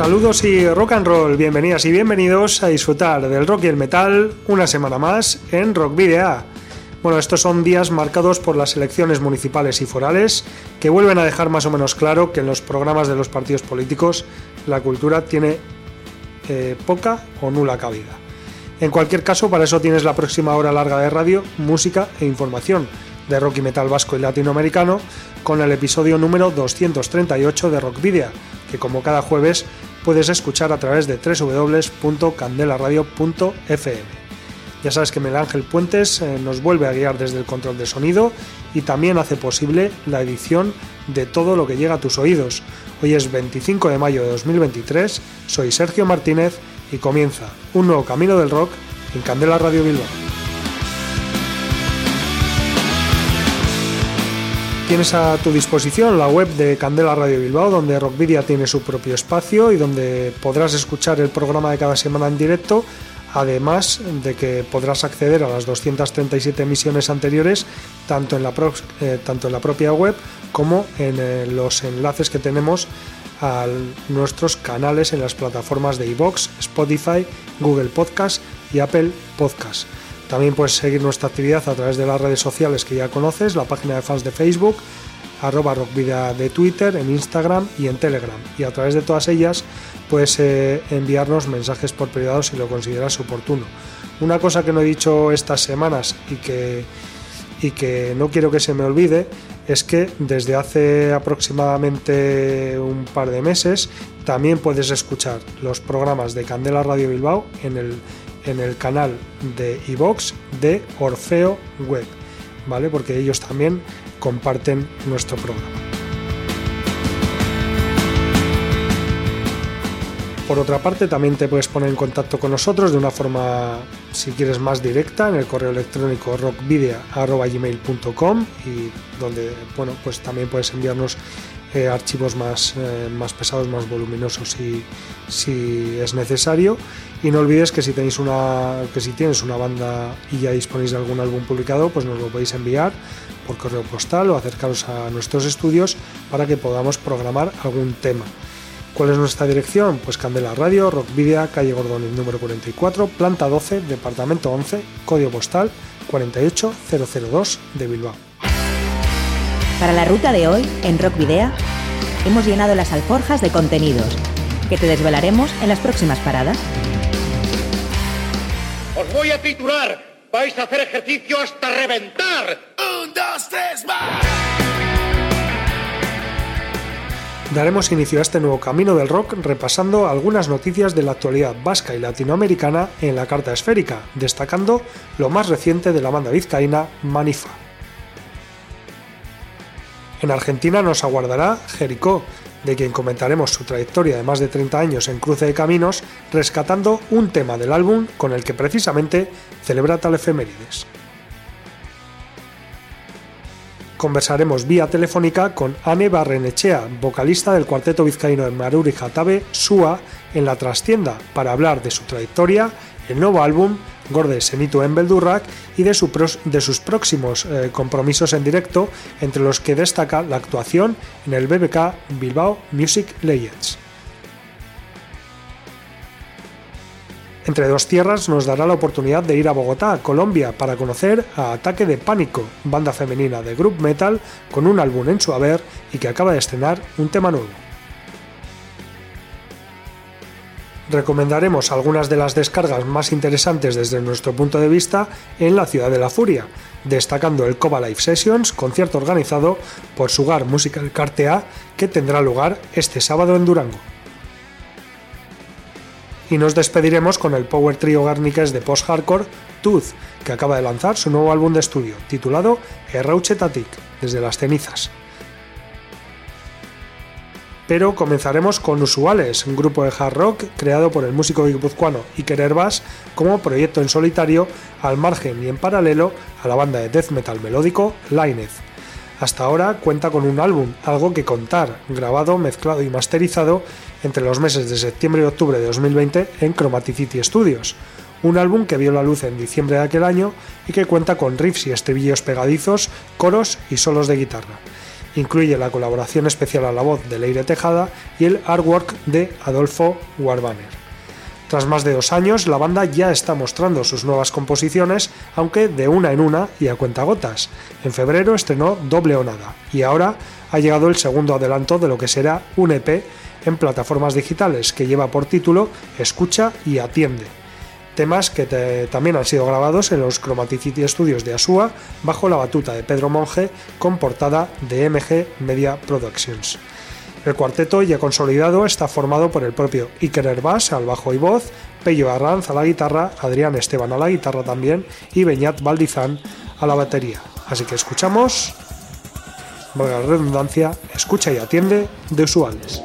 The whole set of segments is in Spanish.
Saludos y rock and roll, bienvenidas y bienvenidos a disfrutar del rock y el metal una semana más en Rock Video. Bueno, estos son días marcados por las elecciones municipales y forales que vuelven a dejar más o menos claro que en los programas de los partidos políticos la cultura tiene eh, poca o nula cabida. En cualquier caso, para eso tienes la próxima hora larga de radio, música e información de rock y metal vasco y latinoamericano con el episodio número 238 de Rock Video, que como cada jueves puedes escuchar a través de www.candelaradio.fm. Ya sabes que Miguel Ángel Puentes eh, nos vuelve a guiar desde el control de sonido y también hace posible la edición de todo lo que llega a tus oídos. Hoy es 25 de mayo de 2023, soy Sergio Martínez y comienza un nuevo camino del rock en Candela Radio Bilbao. Tienes a tu disposición la web de Candela Radio Bilbao, donde Rockvidia tiene su propio espacio y donde podrás escuchar el programa de cada semana en directo, además de que podrás acceder a las 237 emisiones anteriores, tanto en la, eh, tanto en la propia web como en eh, los enlaces que tenemos a nuestros canales en las plataformas de iVoox, Spotify, Google Podcast y Apple Podcast. También puedes seguir nuestra actividad a través de las redes sociales que ya conoces, la página de fans de Facebook, arroba rockvida de Twitter, en Instagram y en Telegram. Y a través de todas ellas puedes eh, enviarnos mensajes por privado si lo consideras oportuno. Una cosa que no he dicho estas semanas y que, y que no quiero que se me olvide es que desde hace aproximadamente un par de meses también puedes escuchar los programas de Candela Radio Bilbao en el en el canal de iVox de Orfeo Web, ¿vale? Porque ellos también comparten nuestro programa. Por otra parte, también te puedes poner en contacto con nosotros de una forma, si quieres, más directa en el correo electrónico rockvidia.gmail.com y donde, bueno, pues también puedes enviarnos eh, archivos más, eh, más pesados, más voluminosos si, si es necesario. Y no olvides que si tenéis una que si tienes una banda y ya disponéis de algún álbum publicado, pues nos lo podéis enviar por correo postal o acercaros a nuestros estudios para que podamos programar algún tema. ¿Cuál es nuestra dirección? Pues Candela Radio, Rockvidia, calle Gordón, número 44, planta 12, departamento 11, código postal 48002 de Bilbao. Para la ruta de hoy, en Rock Video, hemos llenado las alforjas de contenidos que te desvelaremos en las próximas paradas. Os voy a titular. Vais a hacer ejercicio hasta reventar. Un, dos, tres, más. Daremos inicio a este nuevo camino del rock repasando algunas noticias de la actualidad vasca y latinoamericana en la carta esférica, destacando lo más reciente de la banda vizcaína Manifa. En Argentina nos aguardará Jericó, de quien comentaremos su trayectoria de más de 30 años en Cruce de Caminos, rescatando un tema del álbum con el que precisamente celebra tal efemérides. Conversaremos vía telefónica con Anne Barrenechea, vocalista del cuarteto vizcaíno de Maruri Jatabe, SUA, en la trastienda, para hablar de su trayectoria, el nuevo álbum Gorde Senitu en Beldurrak y de, sus próximos eh, compromisos en directo, entre los que destaca la actuación en el BBK Bilbao Music Legends. Entre dos tierras nos dará la oportunidad de ir a Bogotá, Colombia, para conocer a Ataque de Pánico, banda femenina de group metal con un álbum en su haber y que acaba de estrenar un tema nuevo. Recomendaremos algunas de las descargas más interesantes desde nuestro punto de vista en la ciudad de la furia, destacando el Coba Live Sessions, concierto organizado por Sugar Musical Cartea, que tendrá lugar este sábado en Durango. Y nos despediremos con el Power Trio Garniques de post-hardcore Tooth, que acaba de lanzar su nuevo álbum de estudio, titulado Errauche Tatik, desde las cenizas. Pero comenzaremos con Usuales, un grupo de hard rock creado por el músico guipuzcoano Iker Herbas como proyecto en solitario al margen y en paralelo a la banda de death metal melódico Lineth. Hasta ahora cuenta con un álbum, algo que contar, grabado, mezclado y masterizado entre los meses de septiembre y octubre de 2020 en Chromaticity Studios, un álbum que vio la luz en diciembre de aquel año y que cuenta con riffs y estribillos pegadizos, coros y solos de guitarra. Incluye la colaboración especial a la voz de Leire Tejada y el artwork de Adolfo Warbanner. Tras más de dos años, la banda ya está mostrando sus nuevas composiciones, aunque de una en una y a cuentagotas. En febrero estrenó Doble o Nada y ahora ha llegado el segundo adelanto de lo que será un EP en plataformas digitales que lleva por título Escucha y Atiende temas que también han sido grabados en los Chromaticity Studios de Asúa bajo la batuta de Pedro Monge con portada de MG Media Productions. El cuarteto ya consolidado está formado por el propio Iker Herbás al bajo y voz, Pello Arranz a la guitarra, Adrián Esteban a la guitarra también y Beñat Valdizán a la batería. Así que escuchamos, valga redundancia, escucha y atiende de usuales.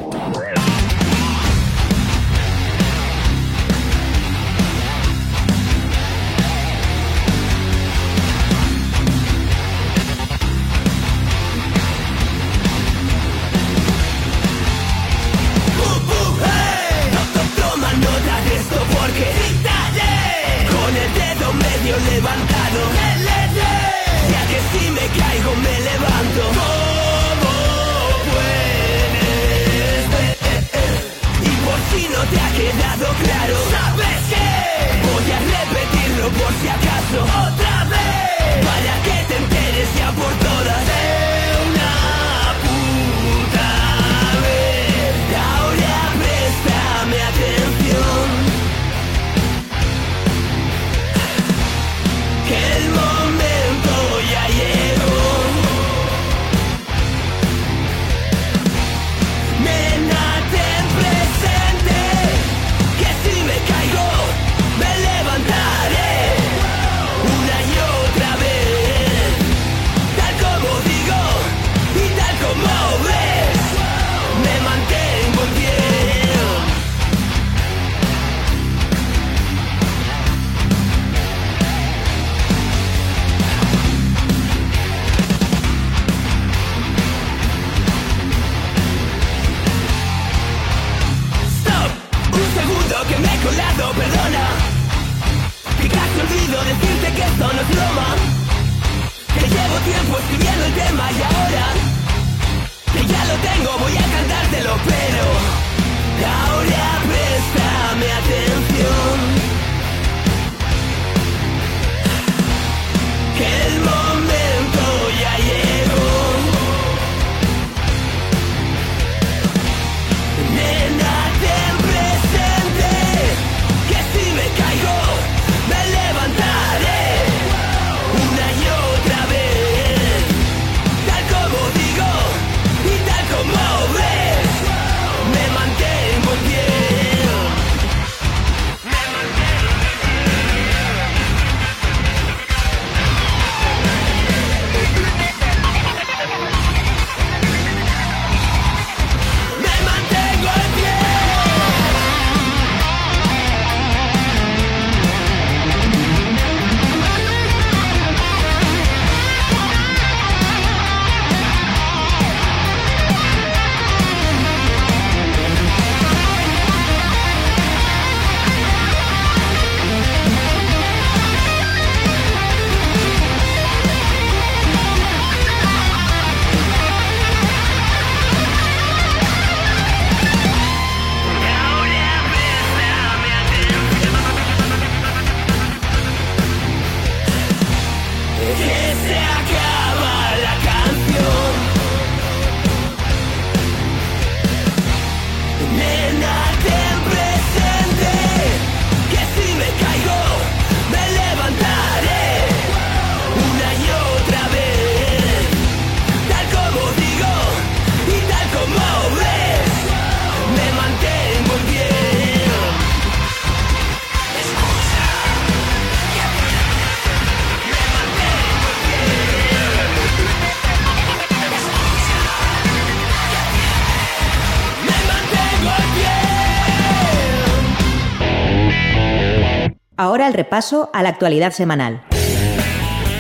Ahora el repaso a la actualidad semanal,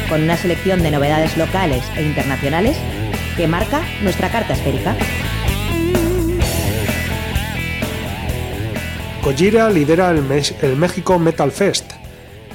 con una selección de novedades locales e internacionales que marca nuestra carta esférica. Gojira lidera el, el, México Metal Fest.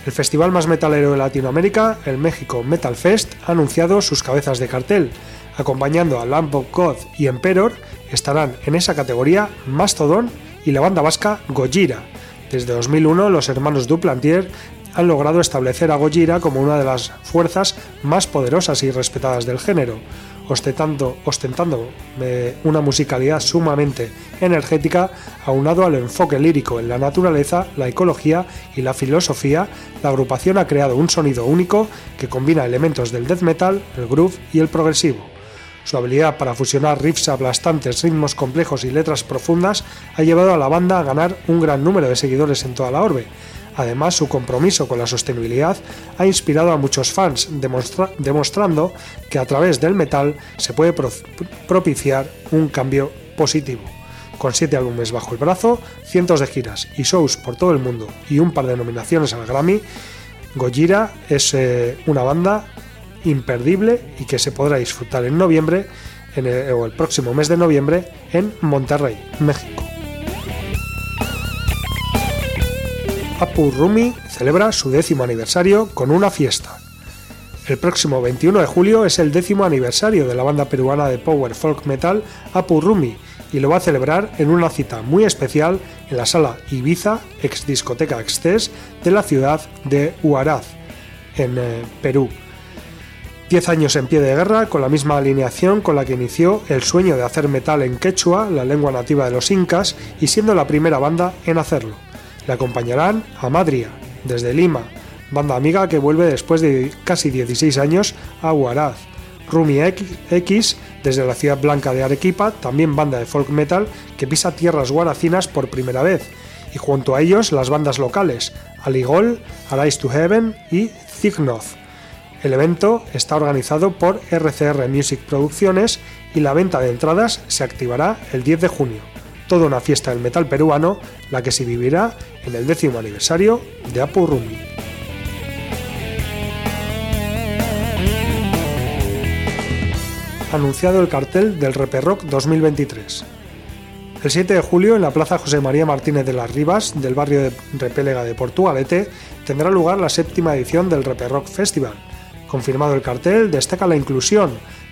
El festival más metalero de Latinoamérica, el México Metal Fest, ha anunciado sus cabezas de cartel. Acompañando a Lamb of God y Emperor, estarán en esa categoría Mastodon y la banda vasca Gojira. Desde 2001, los hermanos Duplantier han logrado establecer a Gojira como una de las fuerzas más poderosas y respetadas del género, ostentando, ostentando eh, una musicalidad sumamente energética, aunado al enfoque lírico en la naturaleza, la ecología y la filosofía, la agrupación ha creado un sonido único que combina elementos del death metal, el groove y el progresivo. Su habilidad para fusionar riffs aplastantes, ritmos complejos y letras profundas ha llevado a la banda a ganar un gran número de seguidores en toda la orbe. Además, su compromiso con la sostenibilidad ha inspirado a muchos fans, demostrando que a través del metal se puede propiciar un cambio positivo. Con siete álbumes bajo el brazo, cientos de giras y shows por todo el mundo y un par de nominaciones al Grammy, Gojira es eh, una banda imperdible y que se podrá disfrutar en noviembre en o el próximo mes de noviembre en Monterrey, México. Apu Rumi celebra su décimo aniversario con una fiesta. El próximo 21 de julio es el décimo aniversario de la banda peruana de power folk metal Apu Rumi y lo va a celebrar en una cita muy especial en la sala Ibiza, ex discoteca Extes, de la ciudad de Huaraz, en eh, Perú. Diez años en pie de guerra, con la misma alineación con la que inició el sueño de hacer metal en quechua, la lengua nativa de los incas, y siendo la primera banda en hacerlo. Le acompañarán a Madria, desde Lima, banda amiga que vuelve después de casi 16 años a Huaraz. Rumi X, desde la ciudad blanca de Arequipa, también banda de folk metal que pisa tierras guaracinas por primera vez, y junto a ellos las bandas locales, Aligol, Arise to Heaven y Zignoth. El evento está organizado por RCR Music Producciones y la venta de entradas se activará el 10 de junio. Toda una fiesta del metal peruano, la que se vivirá en el décimo aniversario de Apu Rumi. Anunciado el cartel del Reperrock 2023. El 7 de julio, en la Plaza José María Martínez de las Rivas, del barrio de Repélega de Portugalete, tendrá lugar la séptima edición del Reperrock Festival, Confirmado el cartel, destaca la inclusión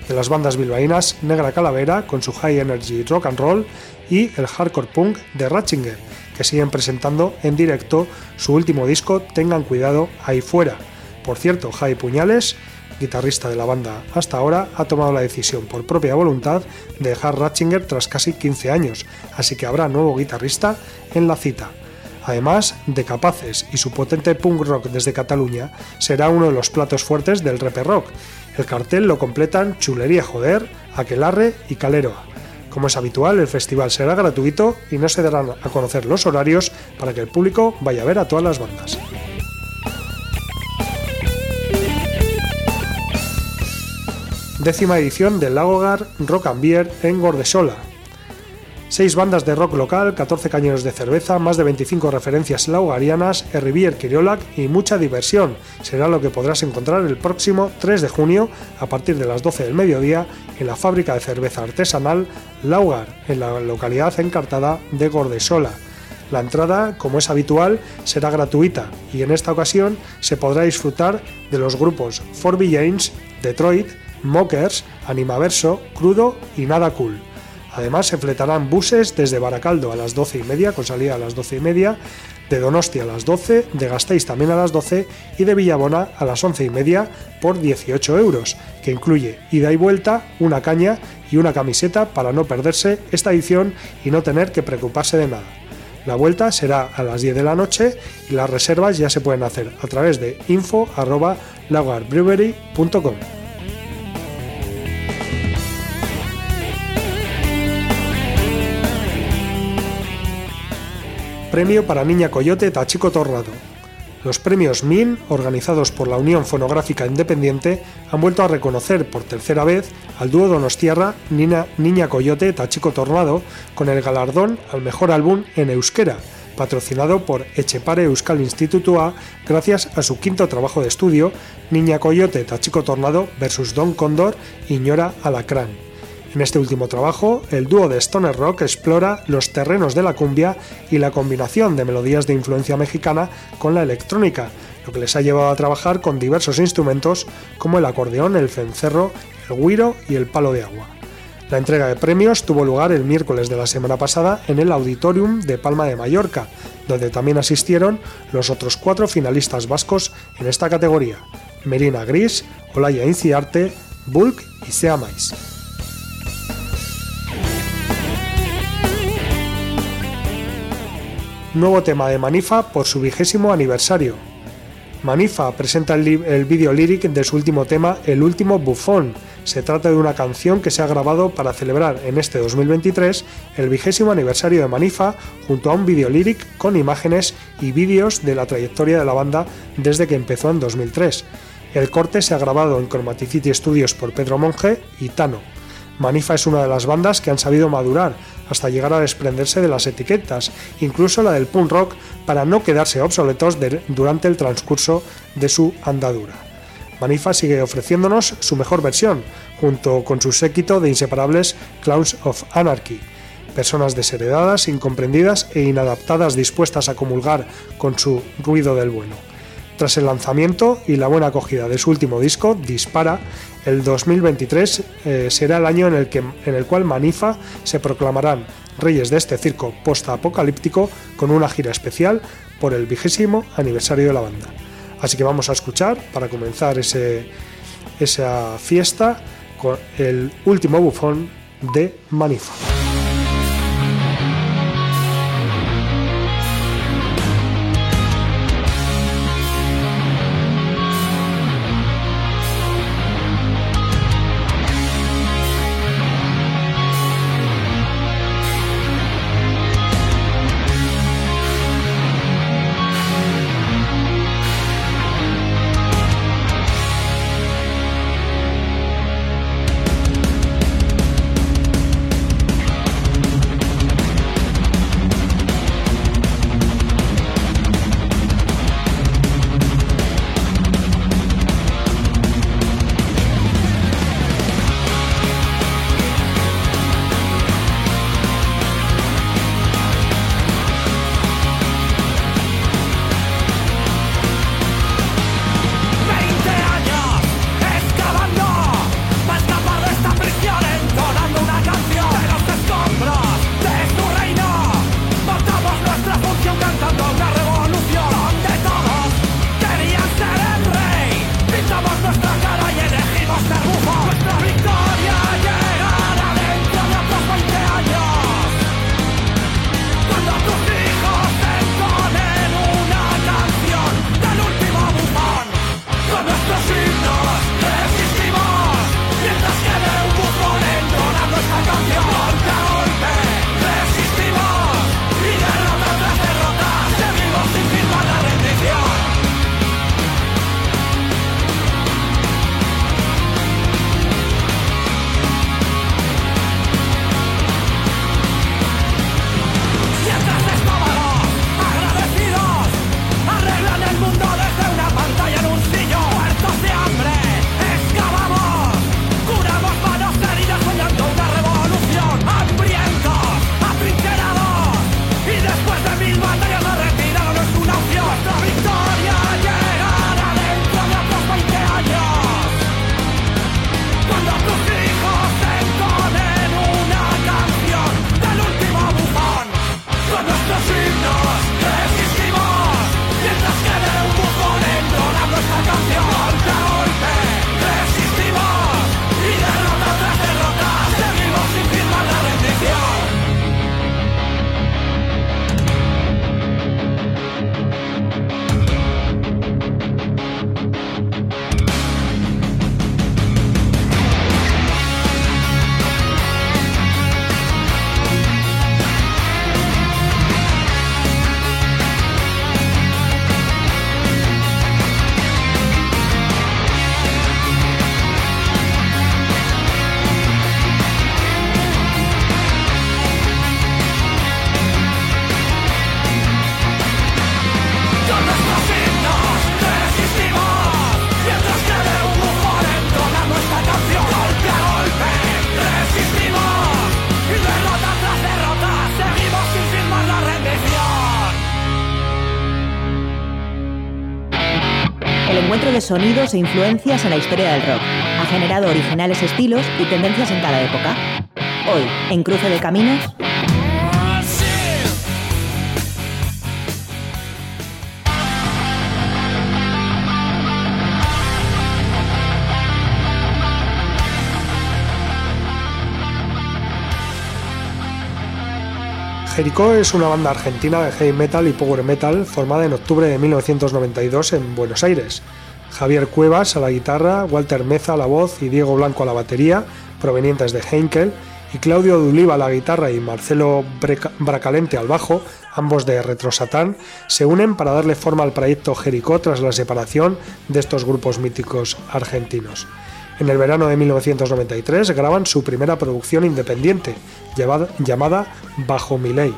de las bandas bilbaínas Negra Calavera con su high energy rock and roll y el hardcore punk de Ratchinger, que siguen presentando en directo su último disco Tengan cuidado ahí fuera. Por cierto, Jai Puñales, guitarrista de la banda hasta ahora, ha tomado la decisión por propia voluntad de dejar Ratchinger tras casi 15 años, así que habrá nuevo guitarrista en la cita. Además de Capaces y su potente punk rock desde Cataluña, será uno de los platos fuertes del Reper Rock. El cartel lo completan Chulería Joder, Aquelarre y Caleroa. Como es habitual, el festival será gratuito y no se darán a conocer los horarios para que el público vaya a ver a todas las bandas. Décima edición del Lagogar Rock and Beer en Gordesola, Seis bandas de rock local, 14 cañones de cerveza, más de 25 referencias laugarianas, Herrivier Kiriolac y mucha diversión. Será lo que podrás encontrar el próximo 3 de junio a partir de las 12 del mediodía en la fábrica de cerveza artesanal Laugar, en la localidad encartada de Gordesola. La entrada, como es habitual, será gratuita y en esta ocasión se podrá disfrutar de los grupos Forby James, Detroit, Mockers, Animaverso, Crudo y Nada Cool. Además, se fletarán buses desde Baracaldo a las 12 y media, con salida a las 12 y media, de Donostia a las 12, de Gasteiz también a las 12 y de Villabona a las 11 y media por 18 euros, que incluye ida y vuelta, una caña y una camiseta para no perderse esta edición y no tener que preocuparse de nada. La vuelta será a las 10 de la noche y las reservas ya se pueden hacer a través de info.lagarbrewery.com. Premio para Niña Coyote Tachico Torrado. Los premios MIN, organizados por la Unión Fonográfica Independiente, han vuelto a reconocer por tercera vez al dúo Donostierra Niña, Niña Coyote Tachico Tornado con el galardón al mejor álbum en euskera, patrocinado por Echepare Euskal A gracias a su quinto trabajo de estudio, Niña Coyote Tachiko Tornado vs Don Condor y Ñora Alacrán. En este último trabajo, el dúo de Stoner Rock explora los terrenos de la cumbia y la combinación de melodías de influencia mexicana con la electrónica, lo que les ha llevado a trabajar con diversos instrumentos como el acordeón, el cencerro, el guiro y el palo de agua. La entrega de premios tuvo lugar el miércoles de la semana pasada en el Auditorium de Palma de Mallorca, donde también asistieron los otros cuatro finalistas vascos en esta categoría, Merina Gris, Olaya Inciarte, Bulk y Seamais. Nuevo tema de Manifa por su vigésimo aniversario. Manifa presenta el, vídeo líric de su último tema, El último bufón, se trata de una canción que se ha grabado para celebrar en este 2023 el vigésimo aniversario de Manifa junto a un video líric con imágenes y vídeos de la trayectoria de la banda desde que empezó en 2003. El corte se ha grabado en Chromaticity Studios por Pedro Monge y Tano. Manifa es una de las bandas que han sabido madurar hasta llegar a desprenderse de las etiquetas, incluso la del punk rock, para no quedarse obsoletos durante el transcurso de su andadura. Manifa sigue ofreciéndonos su mejor versión, junto con su séquito de inseparables Clowns of Anarchy, personas desheredadas, incomprendidas e inadaptadas dispuestas a comulgar con su ruido del bueno. Tras el lanzamiento y la buena acogida de su último disco, Dispara, el 2023 eh, será el año en el, que, en el cual Manifa se proclamarán reyes de este circo post-apocalíptico con una gira especial por el vigésimo aniversario de la banda. Así que vamos a escuchar para comenzar ese, esa fiesta con el último bufón de Manifa. E influencias en la historia del rock. Ha generado originales estilos y tendencias en cada época. Hoy, en Cruce de Caminos, Jericó es una banda argentina de heavy metal y power metal formada en octubre de 1992 en Buenos Aires. Javier Cuevas a la guitarra, Walter Meza a la voz y Diego Blanco a la batería, provenientes de Heinkel, y Claudio Duliva a la guitarra y Marcelo Bracalente al bajo, ambos de Retro Satán, se unen para darle forma al proyecto Jericó tras la separación de estos grupos míticos argentinos. En el verano de 1993 graban su primera producción independiente, llamada Bajo mi ley.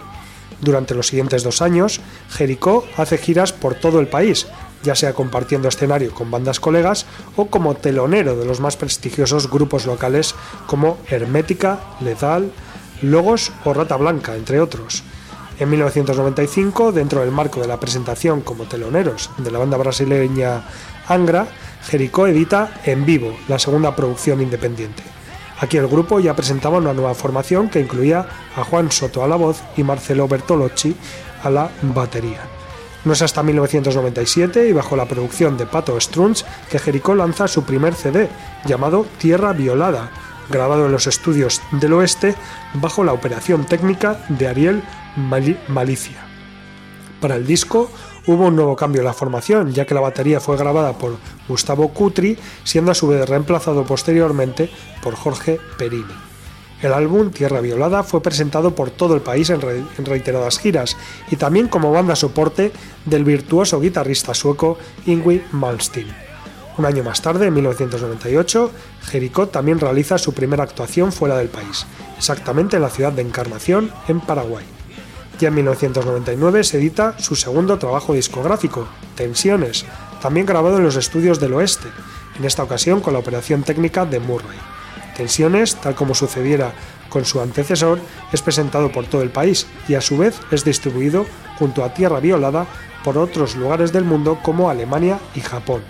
Durante los siguientes dos años, Jericó hace giras por todo el país, ya sea compartiendo escenario con bandas colegas o como telonero de los más prestigiosos grupos locales como Hermética, Lethal, Logos o Rata Blanca, entre otros. En 1995, dentro del marco de la presentación como teloneros de la banda brasileña Angra, Jericó edita En Vivo, la segunda producción independiente. Aquí el grupo ya presentaba una nueva formación que incluía a Juan Soto a la voz y Marcelo Bertolocci a la batería. No es hasta 1997 y bajo la producción de Pato Strunz que Jericó lanza su primer CD, llamado Tierra Violada, grabado en los estudios del oeste bajo la operación técnica de Ariel Malicia. Para el disco hubo un nuevo cambio en la formación, ya que la batería fue grabada por Gustavo Cutri, siendo a su vez reemplazado posteriormente por Jorge Perini. El álbum Tierra Violada fue presentado por todo el país en, reiteradas giras y también como banda soporte del virtuoso guitarrista sueco Ingrid Malmsteen. Un año más tarde, en 1998, Jericó también realiza su primera actuación fuera del país, exactamente en la ciudad de Encarnación, en Paraguay. Ya en 1999 se edita su segundo trabajo discográfico, Tensiones, también grabado en los estudios del oeste, en esta ocasión con la operación técnica de Murray. Tensiones, tal como sucediera con su antecesor, es presentado por todo el país y a su vez es distribuido junto a Tierra Violada por otros lugares del mundo como Alemania y Japón.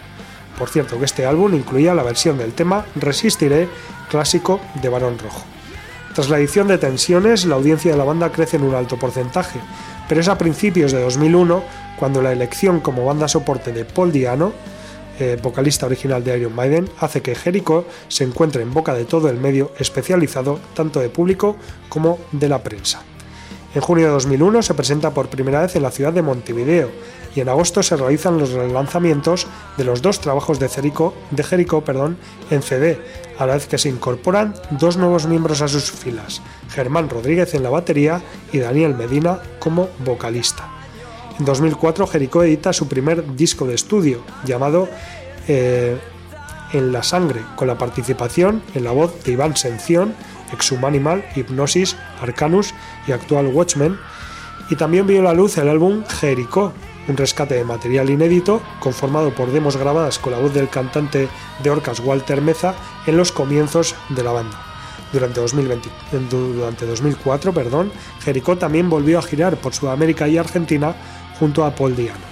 Por cierto que este álbum incluía la versión del tema Resistiré, clásico de Barón Rojo. Tras la edición de Tensiones, la audiencia de la banda crece en un alto porcentaje, pero es a principios de 2001 cuando la elección como banda soporte de Paul Diano, eh, vocalista original de Iron Maiden, hace que Jericho se encuentre en boca de todo el medio especializado, tanto de público como de la prensa. En junio de 2001 se presenta por primera vez en la ciudad de Montevideo y en agosto se realizan los relanzamientos de los dos trabajos de Jericho, de Jericho perdón, en CD, a la vez que se incorporan dos nuevos miembros a sus filas, Germán Rodríguez en la batería y Daniel Medina como vocalista. En 2004 Jericho edita su primer disco de estudio llamado eh, En la sangre, con la participación en la voz de Iván Sención, Exhumanimal, Hipnosis, Arcanus y actual Watchmen, y también vio la luz el álbum Jericho, un rescate de material inédito conformado por demos grabadas con la voz del cantante de Orcas Walter Meza en los comienzos de la banda. Durante, 2020, durante 2004, perdón, Jericó también volvió a girar por Sudamérica y Argentina junto a Paul Diano.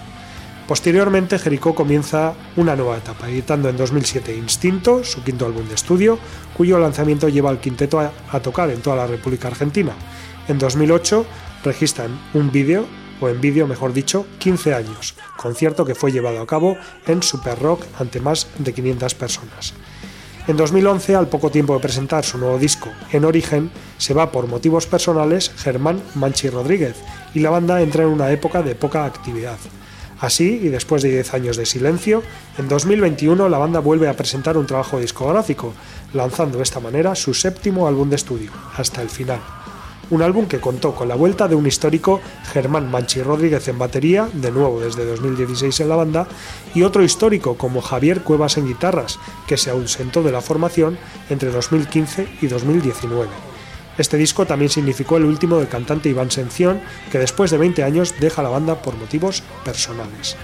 Posteriormente, Jericó comienza una nueva etapa, editando en 2007 Instinto, su quinto álbum de estudio, cuyo lanzamiento lleva al quinteto a, a tocar en toda la República Argentina. En 2008 registran un vídeo o en vídeo mejor dicho, 15 años, concierto que fue llevado a cabo en Super Rock ante más de 500 personas. En 2011, al poco tiempo de presentar su nuevo disco, En Origen, se va por motivos personales Germán Manchi Rodríguez y la banda entra en una época de poca actividad. Así, y después de 10 años de silencio, en 2021 la banda vuelve a presentar un trabajo discográfico, lanzando de esta manera su séptimo álbum de estudio, Hasta el Final un álbum que contó con la vuelta de un histórico Germán Manchi Rodríguez en batería, de nuevo desde 2016 en la banda, y otro histórico como Javier Cuevas en guitarras, que se ausentó de la formación entre 2015 y 2019. Este disco también significó el último del cantante Iván Sención, que después de 20 años deja la banda por motivos personales.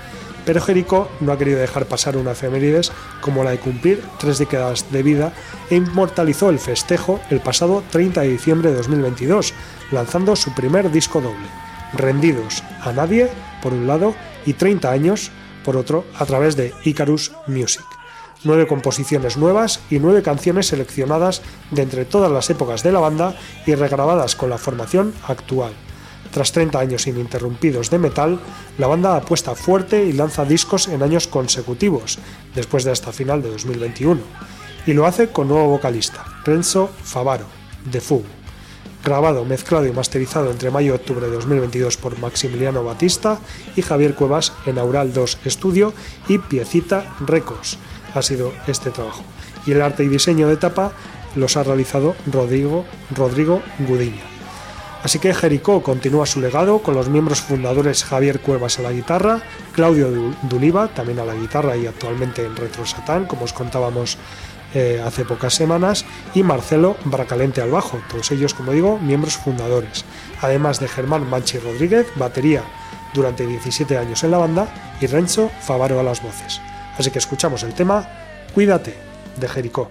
Pero Jericho no ha querido dejar pasar una efemérides como la de cumplir tres décadas de vida e inmortalizó el festejo el pasado 30 de diciembre de 2022, lanzando su primer disco doble, Rendidos a Nadie, por un lado, y 30 años, por otro a través de Icarus Music. Nueve composiciones nuevas y nueve canciones seleccionadas de entre todas las épocas de la banda y regrabadas con la formación actual. Tras 30 años ininterrumpidos de metal, la banda apuesta fuerte y lanza discos en años consecutivos, después de hasta final de 2021, y lo hace con nuevo vocalista, Renzo Favaro, de Fu. Grabado, mezclado y masterizado entre mayo y octubre de 2022 por Maximiliano Batista y Javier Cuevas en Aural 2 Studio y Piecita Records. Ha sido este trabajo. Y el arte y diseño de tapa los ha realizado Rodrigo, Rodrigo Gudiña. Así que Jericó continúa su legado con los miembros fundadores Javier Cuevas a la guitarra, Claudio Duliva también a la guitarra y actualmente en Retro Satán, como os contábamos eh, hace pocas semanas, y Marcelo Bracalente al bajo, todos ellos, como digo, miembros fundadores, además de Germán Manchi Rodríguez, batería durante 17 años en la banda, y Renzo Favaro a las voces. Así que escuchamos el tema Cuídate de Jericó.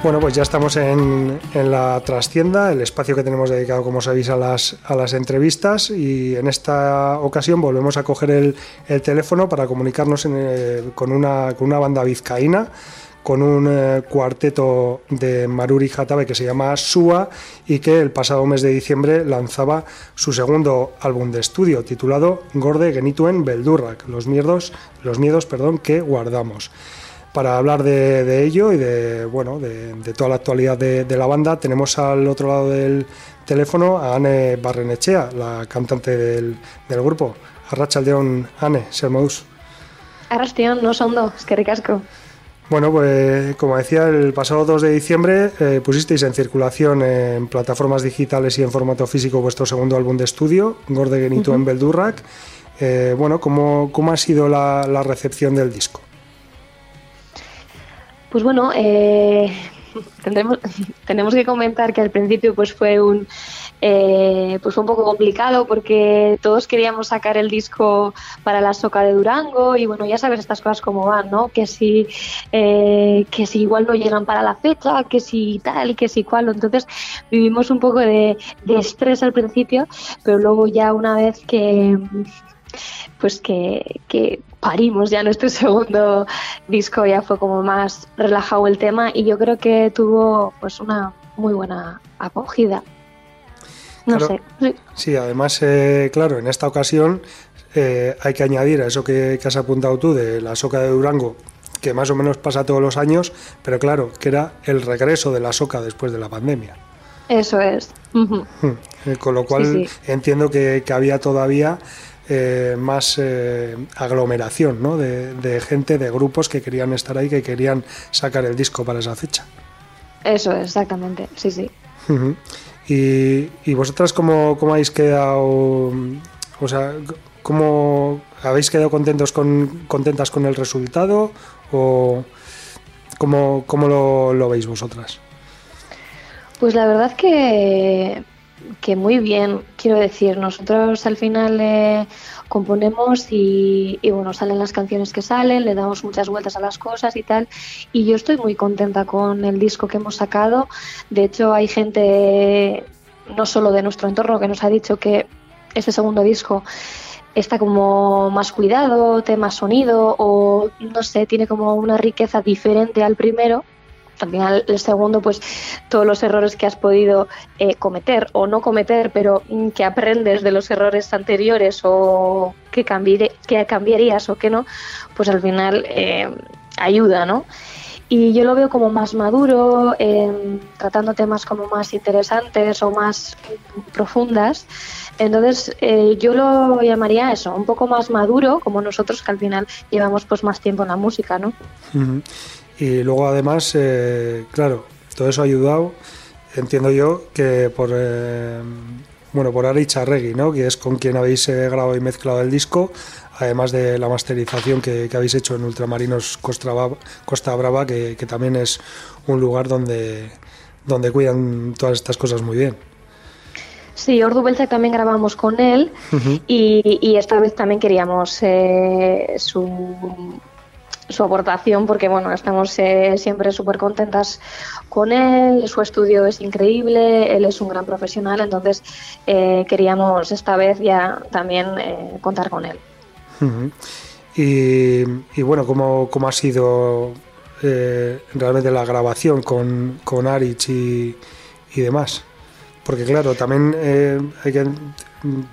Bueno, pues ya estamos en, la trastienda, el espacio que tenemos dedicado, como sabéis, a las, a las entrevistas y en esta ocasión volvemos a coger el, teléfono para comunicarnos eh, con, una, con una banda vizcaína con un eh, cuarteto de Maruri Hatabe que se llama Sua y que el pasado mes de diciembre lanzaba su segundo álbum de estudio titulado Gorde Genituen Beldurrak, los miedos, los miedos perdón, que guardamos. Para hablar de, ello y de, bueno, de, toda la actualidad de, la banda, tenemos al otro lado del teléfono a Anne Barrenechea, la cantante del, grupo. Arrachaldeón, Anne, Sermous. Arrastion, no son dos, que ricasco. Bueno, pues como decía, el pasado 2 de diciembre eh, pusisteis en circulación en plataformas digitales y en formato físico vuestro segundo álbum de estudio, Gorde Genito en Beldurrak. Eh, bueno, ¿cómo, ¿cómo, ha sido la recepción del disco? Pues bueno, eh, tendremos, tenemos que comentar que al principio pues fue un eh, pues un poco complicado porque todos queríamos sacar el disco para la soca de Durango y bueno ya sabes estas cosas como van no que si eh, que si igual no llegan para la fecha que si tal que si cual. Entonces vivimos un poco de, de estrés al principio pero luego ya una vez que pues que, que parimos ya nuestro segundo disco, ya fue como más relajado el tema y yo creo que tuvo pues una muy buena acogida. No sé. Sí. además, eh, claro, en esta ocasión eh, hay que añadir a eso que, has apuntado tú de la soca de Durango, que más o menos pasa todos los años, pero claro, que era el regreso de la soca después de la pandemia. Eso es. Eh, con lo cual entiendo que, que había todavía eh, más eh, aglomeración ¿no? de, gente, de grupos que querían estar ahí, que querían sacar el disco para esa fecha. Eso, exactamente, sí, sí. y, y, vosotras cómo, cómo, habéis quedado, o sea, cómo habéis quedado contentos con, contentas con el resultado o cómo, cómo lo, lo veis vosotras? Pues la verdad que que muy bien, quiero decir, nosotros al final eh, componemos y, bueno, salen las canciones que salen, le damos muchas vueltas a las cosas y tal, y yo estoy muy contenta con el disco que hemos sacado, de hecho hay gente, no solo de nuestro entorno, que nos ha dicho que este segundo disco está como más cuidado, tema sonido o no sé, tiene como una riqueza diferente al primero al final el segundo, pues todos los errores que has podido eh, cometer o no cometer, pero mm, que aprendes de los errores anteriores o que, que cambiarías o que no, pues al final eh, ayuda, ¿no? Y yo lo veo como más maduro, em, tratando temas como más interesantes o más profundas. Entonces eh, yo lo llamaría eso, un poco más maduro, como nosotros que al final llevamos pues más tiempo en la música, ¿no? Y luego además, eh, claro, todo eso ha ayudado, entiendo yo, que por, eh, bueno, por Ari Charregui, ¿no? que es con quien habéis eh, grabado y mezclado el disco, además de la masterización que, habéis hecho en Ultramarinos Costa Brava, Costa Brava que, también es un lugar donde, donde cuidan todas estas cosas muy bien. Sí, Ordu Belzec también grabamos con él y, y, esta vez también queríamos su su aportación porque bueno estamos eh, siempre súper contentas con él su estudio es increíble él es un gran profesional entonces eh, queríamos esta vez ya también eh, contar con él. Y, bueno ¿cómo, cómo ha sido realmente la grabación con, con Arich y, y demás porque claro también hay que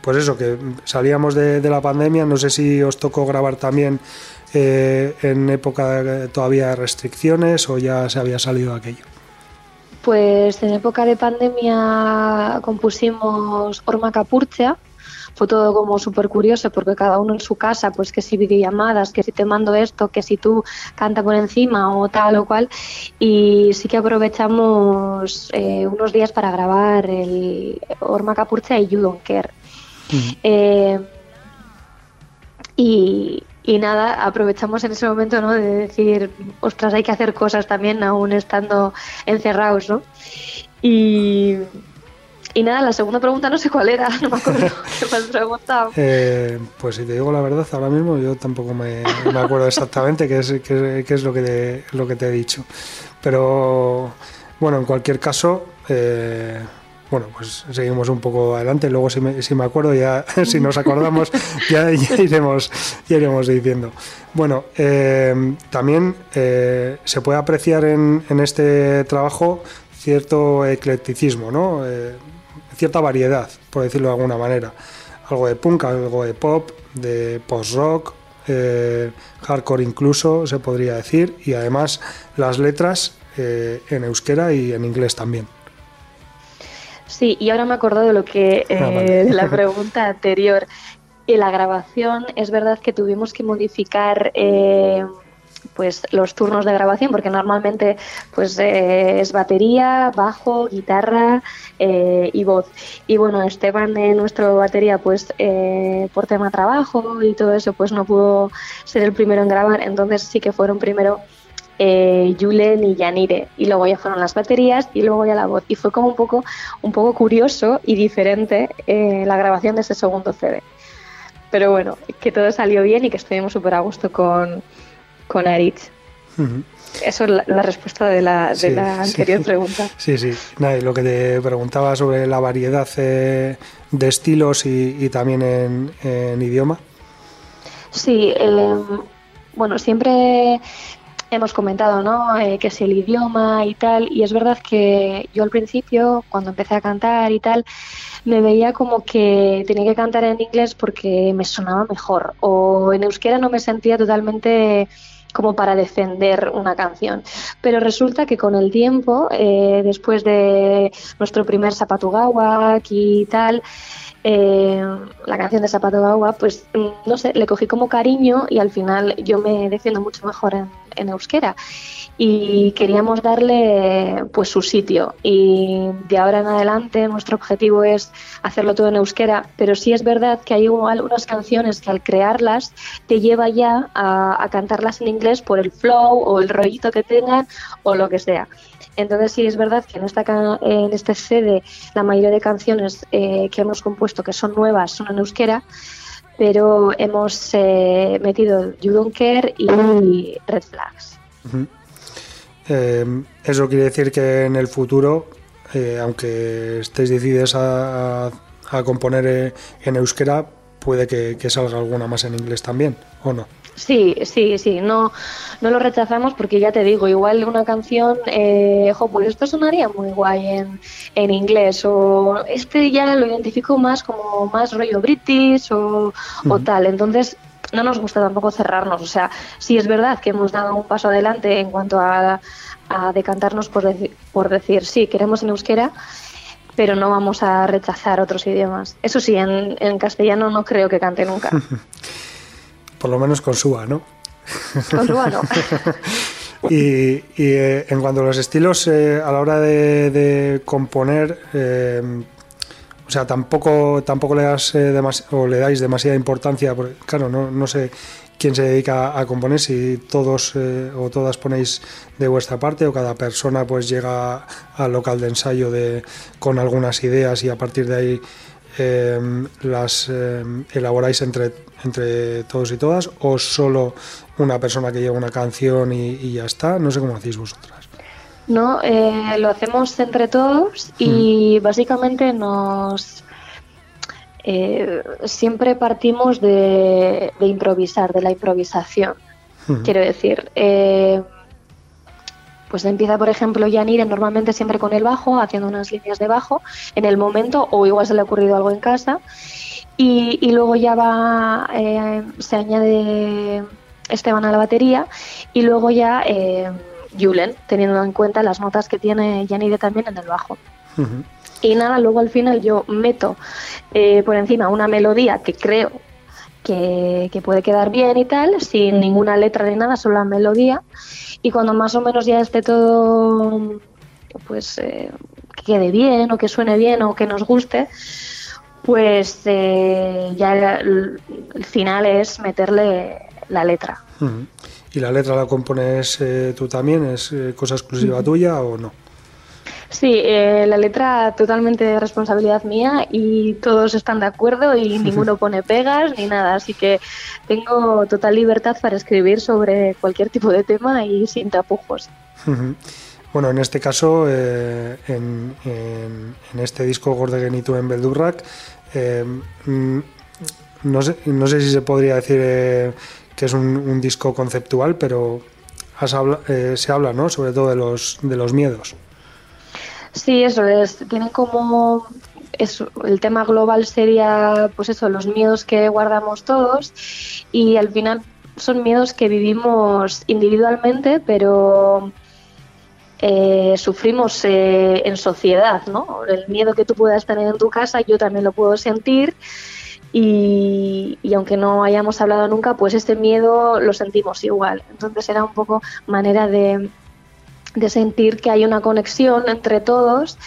pues eso que salíamos de la pandemia no sé si os tocó grabar también eh, en época todavía de restricciones o ya se había salido aquello? Pues en época de pandemia compusimos Orma Capurcha, fue todo como súper curioso porque cada uno en su casa, pues que si videollamadas, que si te mando esto, que si tú canta por encima o tal o cual. Y sí que aprovechamos eh, unos días para grabar el Orma Capurcha y You Don't Care. Eh, y, y nada, aprovechamos en ese momento ¿no? de decir, ostras, hay que hacer cosas también aún estando encerrados, ¿no? Y, y nada, la segunda pregunta no sé cuál era, no me acuerdo qué me has preguntado. Eh, pues si te digo la verdad, ahora mismo yo tampoco me, me acuerdo exactamente qué es, qué, qué es lo, que te, lo que te he dicho. Pero bueno, en cualquier caso, eh, bueno, pues seguimos un poco adelante. Luego, si me, si me acuerdo, ya si nos acordamos, ya, iremos, ya iremos diciendo. Bueno, eh, también eh, se puede apreciar en, en, este trabajo cierto eclecticismo, ¿no? cierta variedad, por decirlo de alguna manera. Algo de punk, algo de pop, de post-rock, hardcore incluso, se podría decir, y además las letras en euskera y en inglés también. Sí, y ahora me acuerdo de lo que ah, eh, de la pregunta anterior. En la grabación es verdad que tuvimos que modificar eh, pues los turnos de grabación porque normalmente pues eh, es batería, bajo, guitarra y voz. Y bueno, Esteban en nuestro batería pues por tema trabajo y todo eso pues no pudo ser el primero en grabar, entonces sí que fueron primero eh, Julen y Yanire y luego ya fueron las baterías y luego ya la voz y fue como un poco un poco curioso y diferente eh, la grabación de ese segundo CD pero bueno que todo salió bien y que estuvimos súper a gusto con con Aritz Eso es la, respuesta de la, de la anterior pregunta. Sí, sí. lo que te preguntaba sobre la variedad eh, de estilos y, también en, idioma. Sí, eh, bueno, siempre hemos comentado, ¿no? Eh, que es el idioma y tal. Y es verdad que yo al principio, cuando empecé a cantar y tal, me veía como que tenía que cantar en inglés porque me sonaba mejor. O en euskera no me sentía totalmente como para defender una canción. Pero resulta que con el tiempo, eh, después de nuestro primer Zapatugawa y tal, eh, la canción de Zapato de Agua, pues mm, no sé, le cogí como cariño y al final yo me defiendo mucho mejor en, en euskera. Y queríamos darle pues su sitio. Y de ahora en adelante nuestro objetivo es hacerlo todo en euskera pero sí es verdad que hay algunas canciones que al crearlas te lleva ya a, a cantarlas en inglés por el flow o el rollito que tengan o lo que sea. Entonces sí es verdad que en, esta, en este CD la mayoría de canciones eh, que hemos compuesto que son nuevas son en euskera, pero hemos eh, metido Care y Red Flags. Eh, eso quiere decir que en el futuro, aunque estéis decididos a, componer en euskera, puede que salga alguna más en inglés también, ¿o no? Sí, sí, sí, no, no lo rechazamos porque ya te digo, igual una canción, eh, pues esto sonaría muy guay en, en inglés o este ya lo identifico más como más rollo british o, tal, entonces no nos gusta tampoco cerrarnos, o sea, sí es verdad que hemos dado un paso adelante en cuanto a, a decantarnos por, por decir, sí, queremos en euskera, pero no vamos a rechazar otros idiomas. Eso sí, en, en castellano no creo que cante nunca. por lo menos con Suba, ¿no? Con Suba no. y, eh, en cuanto a los estilos, eh, a la hora de, componer, eh, o sea, tampoco, tampoco le, das, o le dais demasiada importancia, porque, claro, no, no sé quién se dedica a componer, si todos o todas ponéis de vuestra parte o cada persona pues llega al local de ensayo de, con algunas ideas y a partir de ahí las elaboráis entre entre todos y todas o solo una persona que lleva una canción y, ya está? No sé cómo hacéis vosotras. No, eh, lo hacemos entre todos y básicamente nos... Eh, siempre partimos de, improvisar, de la improvisación. Quiero decir, eh, pues empieza, por ejemplo, Yanire normalmente siempre con el bajo, haciendo unas líneas de bajo en el momento, o igual se le ha ocurrido algo en casa, y, luego ya va, eh, se añade Esteban a la batería y luego ya eh, Julen, teniendo en cuenta las notas que tiene Yanide también en el bajo. Y nada, luego al final yo meto eh, por encima una melodía que creo que, puede quedar bien y tal, sin ninguna letra ni nada, solo la melodía. Y cuando más o menos ya esté todo, pues que quede bien o que suene bien o que nos guste, pues eh, ya el, final es meterle la letra. ¿Y la letra la compones eh, tú también? ¿Es eh, cosa exclusiva tuya o no? Sí, la letra totalmente de responsabilidad mía y todos están de acuerdo y ninguno pone pegas ni nada, así que tengo total libertad para escribir sobre cualquier tipo de tema y sin tapujos. Bueno, en este caso, eh, en, este disco Gordegenitu en Beldurrak, eh, mm, no, sé, no sé si se podría decir eh, que es un, disco conceptual, pero se habla, ¿no? Sobre todo de los, de los miedos. Sí, eso es. Tienen como el tema global sería, pues eso, los miedos que guardamos todos y al final son miedos que vivimos individualmente, pero eh, sufrimos eh, en sociedad, ¿no? El miedo que tú puedas tener en tu casa, yo también lo puedo sentir. Y, aunque no hayamos hablado nunca, pues este miedo lo sentimos igual. Entonces era un poco manera de, de sentir que hay una conexión entre todos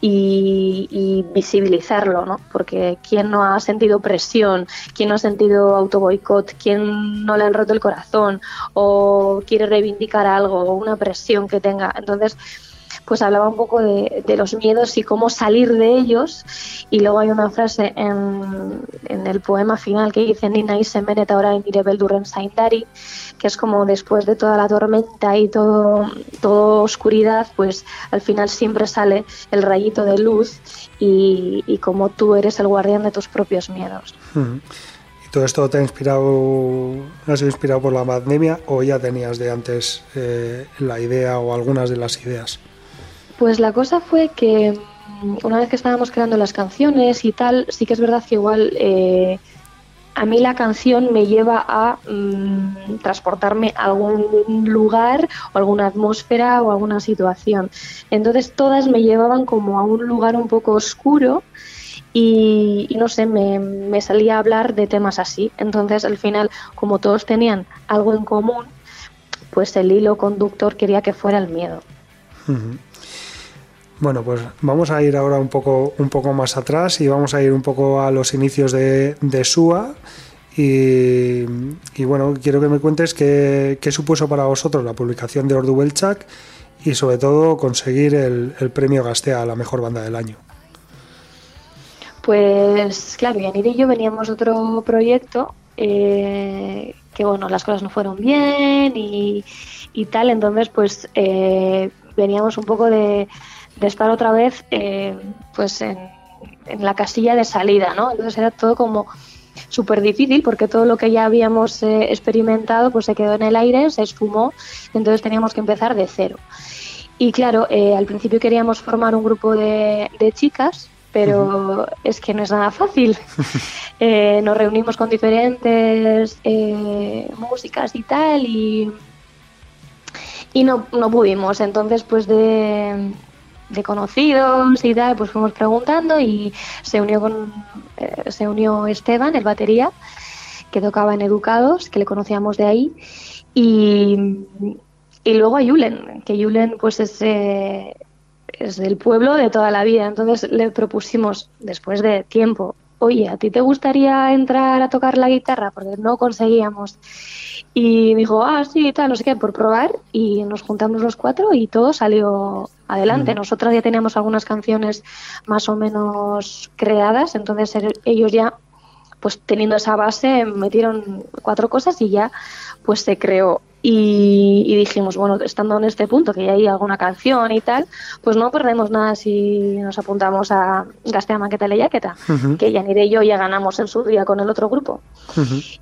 y, visibilizarlo, ¿no? Porque quién no ha sentido presión, quién no ha sentido autoboicot, quién no le han roto el corazón o quiere reivindicar algo o una presión que tenga. Entonces, pues hablaba un poco de, los miedos y cómo salir de ellos. Y luego hay una frase en, el poema final que dice Nina y ahora en Mirebel Durren Saintari, que es como después de toda la tormenta y todo, todo oscuridad, pues al final siempre sale el rayito de luz y, y como tú eres el guardián de tus propios miedos. ¿Y todo esto te ha inspirado, has inspirado por la pandemia o ya tenías de antes eh, la idea o algunas de las ideas? Pues la cosa fue que mm, una vez que estábamos creando las canciones y tal, sí que es verdad que igual eh, a mí la canción me lleva a mm, transportarme a algún lugar o alguna atmósfera o alguna situación. Entonces todas me llevaban como a un lugar un poco oscuro y, no sé, me, me, salía a hablar de temas así. Entonces al final, como todos tenían algo en común, pues el hilo conductor quería que fuera el miedo. Bueno, pues vamos a ir ahora un poco, un poco más atrás y vamos a ir un poco a los inicios de, de SUA. Y, bueno, quiero que me cuentes qué, supuso para vosotros la publicación de Ordu y sobre todo conseguir el, premio Gastea a la mejor banda del año. Pues claro, Yanir y yo veníamos de otro proyecto eh, que bueno, las cosas no fueron bien y, tal, entonces pues eh, veníamos un poco de, de estar otra vez eh, pues en, la casilla de salida, ¿no? Entonces era todo como súper difícil porque todo lo que ya habíamos eh, experimentado pues se quedó en el aire, se esfumó, entonces teníamos que empezar de cero. Y claro, eh, al principio queríamos formar un grupo de, chicas, pero es que no es nada fácil. nos reunimos con diferentes músicas y tal y, y no, no pudimos. Entonces, pues de, de conocidos y tal, pues fuimos preguntando y se unió con eh, se unió Esteban, el batería, que tocaba en Educados, que le conocíamos de ahí, y, y luego a Julen, que Julen pues es, eh, es del pueblo de toda la vida, entonces le propusimos después de tiempo, oye, ¿a ti te gustaría entrar a tocar la guitarra? Porque no conseguíamos. Y dijo, ah, sí, tal, no sé qué, por probar. Y nos juntamos los cuatro y todo salió adelante. Nosotras ya teníamos algunas canciones más o menos creadas, entonces ellos ya, pues teniendo esa base, metieron cuatro cosas y ya, pues se creó y, dijimos, bueno, estando en este punto, que ya hay alguna canción y tal, pues no perdemos nada si nos apuntamos a Gastea Maqueta Leyaqueta, que ya ni yo ya ganamos en su día con el otro grupo.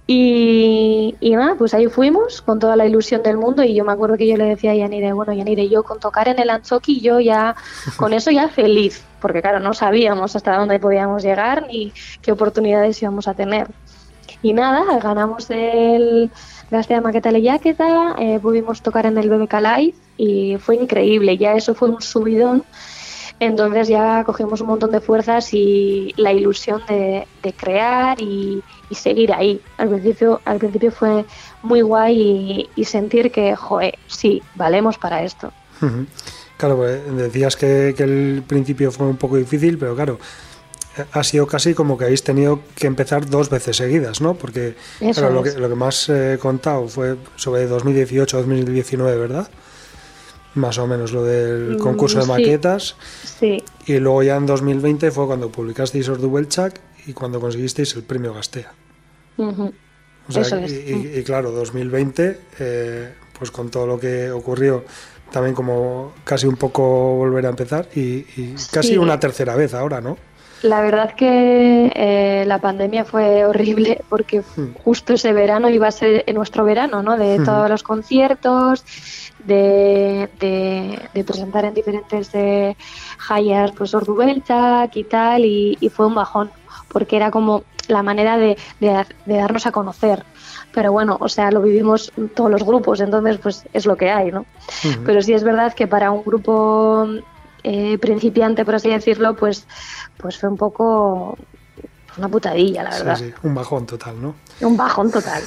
y, nada, pues ahí fuimos con toda la ilusión del mundo y yo me acuerdo que yo le decía a Yanire, bueno, Yanire, yo con tocar en el Anchoqui, yo ya, con eso ya feliz, porque claro, no sabíamos hasta dónde podíamos llegar ni qué oportunidades íbamos a tener. Y nada, ganamos el Gastea Maqueta Leyaqueta, eh, pudimos tocar en el BBK Live y fue increíble, ya eso fue un subidón. Entonces ya cogimos un montón de fuerzas y la ilusión de, crear y, seguir ahí. Al principio, al principio fue muy guay y, sentir que, joder, sí, valemos para esto. Claro, pues, decías que, que, el principio fue un poco difícil, pero claro, ha sido casi como que habéis tenido que empezar dos veces seguidas, ¿no? Porque lo, que, lo que más he contado fue sobre 2018-2019, ¿verdad? Más o menos lo del mm, concurso de maquetas. Sí. Y luego ya en 2020 fue cuando publicasteis Ordubelchak y cuando conseguisteis el premio Gastea. Eso es. y, claro, 2020, eh, pues con todo lo que ocurrió también como casi un poco volver a empezar y, casi una tercera vez ahora, ¿no? La verdad que eh, la pandemia fue horrible porque hmm. justo ese verano iba a ser nuestro verano, ¿no? De hmm. todos los conciertos, de, presentar en diferentes eh, hayas, pues Ordubelchak y tal, y, fue un bajón porque era como la manera de, darnos a conocer. Pero bueno, o sea, lo vivimos todos los grupos, entonces pues es lo que hay, ¿no? Hmm. Pero sí es verdad que para un grupo eh, principiante, por así decirlo, pues, pues fue un poco una putadilla, la verdad. Sí, un bajón total, ¿no? Un bajón total.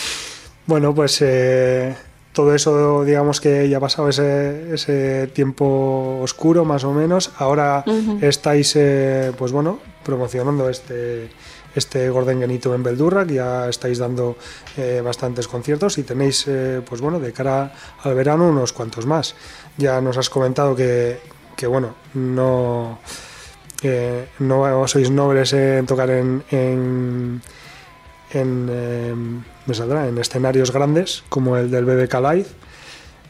bueno, pues eh, todo eso, digamos que ya ha pasado ese, ese tiempo oscuro, más o menos. Ahora estáis, eh, pues bueno, promocionando este este Gordon en Beldurra, que ya estáis dando bastantes conciertos y tenéis, pues bueno, de cara al verano unos cuantos más. Ya nos has comentado que, que bueno, no, no sois nobles en tocar en, en, en, em, en escenarios grandes como el del BBK Live,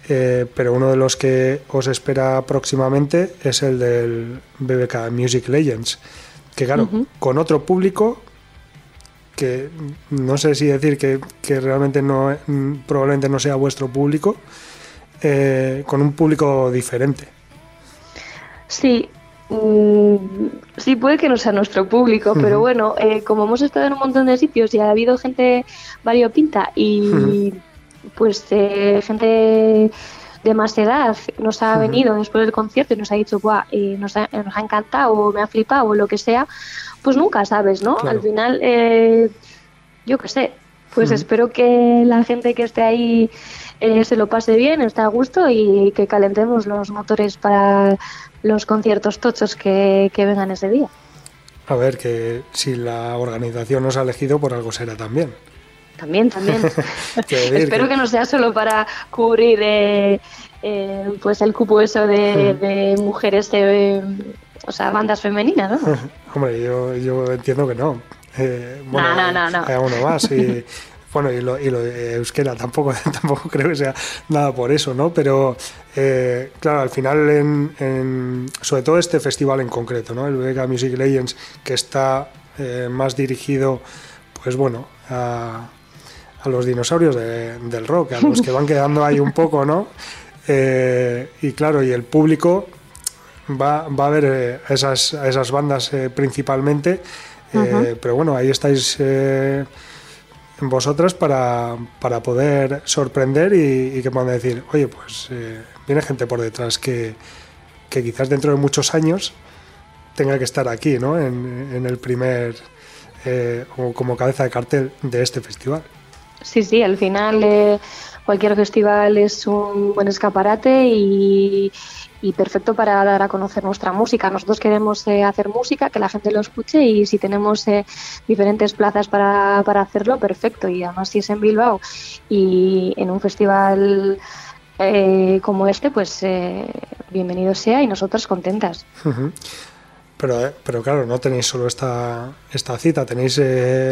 eh, pero uno de los que os espera próximamente es el del BBK Music Legends, que claro, con otro público que no sé si decir que, que realmente no probablemente no sea vuestro público, eh, con un público diferente. Sí, mm, sí puede que no sea nuestro público, pero bueno, eh, como hemos estado en un montón de sitios y ha habido gente variopinta y pues eh, gente de más edad nos ha venido después del concierto y nos ha dicho, Buah, eh, nos, ha, nos, ha, encantado o me ha flipado o lo que sea, pues nunca sabes, ¿no? Al final, yo qué sé, pues espero que la gente que esté ahí se lo pase bien, esté a gusto y que calentemos los motores para los conciertos tochos que, vengan ese día. A ver, que si la organización nos ha elegido, por algo será también. También, también. Espero que... no sea solo para cubrir eh, eh, pues el cupo eso de, mujeres, eh, o sea, bandas femeninas, ¿no? Hombre, yo, yo entiendo que no. bueno, no, no, no, Hay uno más y bueno, y lo, y lo de euskera tampoco, tampoco creo que sea nada por eso, ¿no? Pero eh, claro, al final, en, sobre todo este festival en concreto, ¿no? El Vega Music Legends, que está eh, más dirigido, pues bueno, a, a los dinosaurios del rock, a los que van quedando ahí un poco, ¿no? Eh, y claro, y el público va, va a ver esas, esas bandas principalmente, pero bueno, ahí estáis vosotras para, para poder sorprender y, que puedan decir, oye, pues eh, viene gente por detrás que, que, quizás dentro de muchos años tenga que estar aquí, ¿no? En, el primer, eh, o como cabeza de cartel de este festival. Sí, sí, al final eh, cualquier festival es un buen escaparate y, y perfecto para dar a conocer nuestra música. Nosotros queremos eh, hacer música, que la gente lo escuche y si tenemos eh, diferentes plazas para, hacerlo, perfecto. Y además si es en Bilbao y en un festival eh, como este, pues bienvenido sea y nosotros contentas. Pero, pero claro, no tenéis solo esta, esta cita, tenéis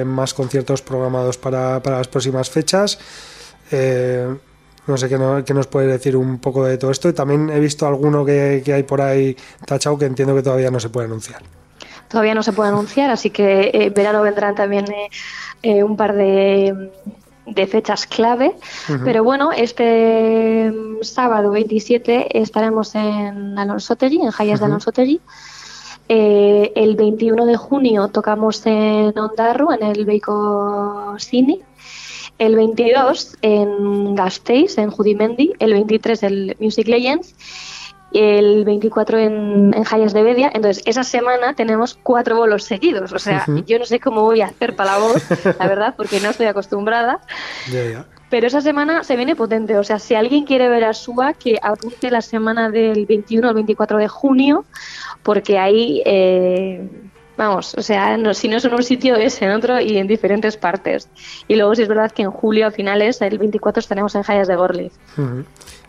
más conciertos programados para, para las próximas fechas. No sé qué, nos puede decir un poco de todo esto. Y también he visto alguno que, hay por ahí tachado que entiendo que todavía no se puede anunciar. Todavía no se puede anunciar, así que eh, verano vendrán también eh, eh, un par de, fechas clave. Pero bueno, este mm, sábado 27 estaremos en Alonso Tegui, en Jayas de Alonso Tegui. el 21 de junio tocamos en Ondarru, en el Beico Cine el 22 en Gasteiz, en Judimendi, el 23 el Music Legends, el 24 en, en Hayas de Bedia. Entonces, esa semana tenemos cuatro bolos seguidos. O sea, yo no sé cómo voy a hacer para la voz, la verdad, porque no estoy acostumbrada. Pero esa semana se viene potente. O sea, si alguien quiere ver a Suba, que apunte la semana del 21 al 24 de junio, porque ahí eh, Vamos, o sea, no, si no es en un sitio es en otro y en diferentes partes. Y luego sí es verdad que en julio a finales, el 24, estaremos en Jayas de Gorlitz.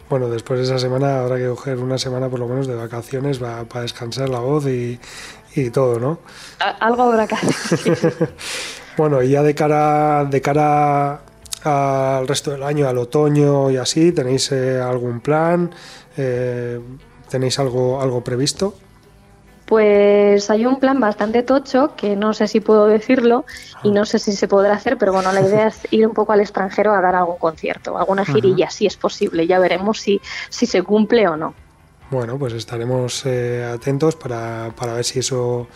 Bueno, después de esa semana habrá que coger una semana por lo menos de vacaciones para descansar la voz y, todo, ¿no? algo habrá que hacer. bueno, y ya de cara, de cara al resto del año, al otoño y así? ¿Tenéis eh, algún plan? Eh, ¿Tenéis algo, algo previsto? Pues hay un plan bastante tocho, que no sé si puedo decirlo y no sé si se podrá hacer, pero bueno, la idea es ir un poco al extranjero a dar algún concierto, alguna girilla, si es posible. Ya veremos si, si se cumple o no. Bueno, pues estaremos eh, atentos para, para, ver si eso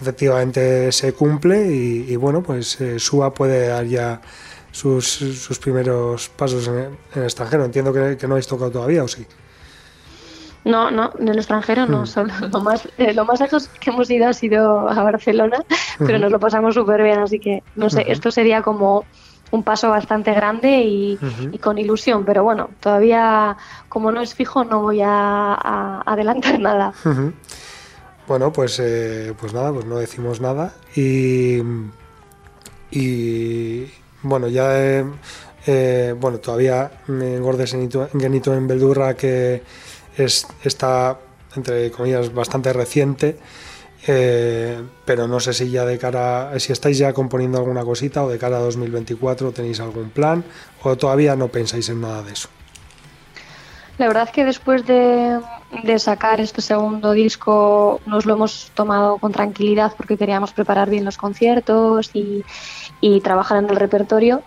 efectivamente se cumple y, bueno, pues eh, SUA puede dar ya sus, sus primeros pasos en, el extranjero. Entiendo que, que no habéis tocado todavía, ¿o sí? No, no, en el extranjero no. Hmm. Solo, lo, más, eh, lo más lejos que hemos ido ha sido a Barcelona, pero nos lo pasamos súper bien, así que no sé, esto sería como un paso bastante grande y, con ilusión, pero bueno, todavía como no es fijo no voy a, adelantar nada. Bueno, pues, eh, pues nada, pues no decimos nada y, y bueno, ya eh, bueno, todavía me engordes en en Beldurra que es, está, entre comillas, bastante reciente. Eh, pero no sé si ya de cara, si estáis ya componiendo alguna cosita o de cara a 2024 tenéis algún plan o todavía no pensáis en nada de eso. La verdad es que después de, sacar este segundo disco nos lo hemos tomado con tranquilidad porque queríamos preparar bien los conciertos y, y trabajar en el repertorio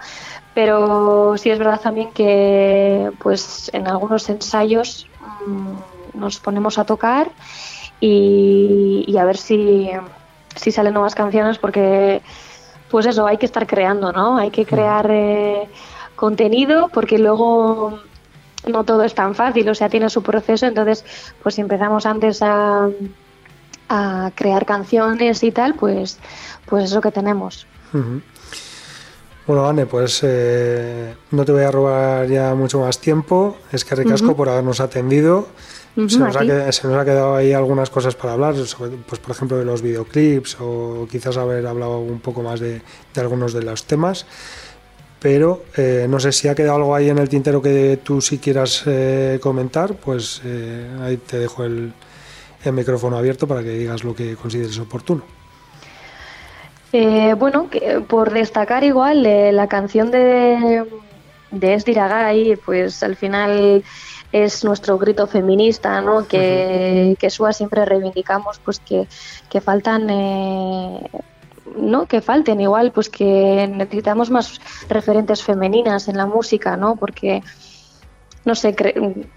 pero sí es verdad también que pues en algunos ensayos mm, nos ponemos a tocar y, a ver si, si, salen nuevas canciones porque pues eso, hay que estar creando, ¿no? Hay que crear eh, contenido porque luego no todo es tan fácil, o sea, tiene su proceso, entonces pues si empezamos antes a, a crear canciones y tal, pues, pues es lo que tenemos. Bueno, Anne, pues eh, no te voy a robar ya mucho más tiempo. Es que ricasco por habernos atendido. se, nos ha quedado, ahí algunas cosas para hablar, pues por ejemplo de los videoclips o quizás haber hablado un poco más de, algunos de los temas. Pero eh, no sé si ha quedado algo ahí en el tintero que tú sí quieras eh, comentar, pues ahí te dejo el micrófono abierto para que digas lo que consideres oportuno. Eh, bueno, por destacar igual eh, la canción de, de Esdiragai, pues al final es nuestro grito feminista, ¿no? Que, que SUA siempre reivindicamos, pues que, que faltan... Eh, no que falten igual pues que necesitamos más referentes femeninas en la música no porque no sé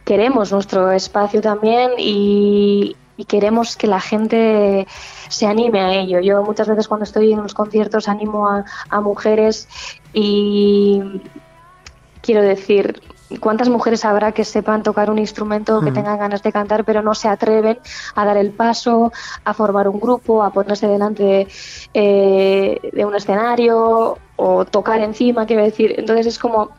queremos nuestro espacio también y, y queremos que la gente se anime a ello. Yo muchas veces cuando estoy en los conciertos animo a, mujeres y quiero decir, ¿cuántas mujeres habrá que sepan tocar un instrumento, que tengan ganas de cantar, pero no se atreven a dar el paso, a formar un grupo, a ponerse delante eh, de un escenario o tocar encima, quiero decir? Entonces es como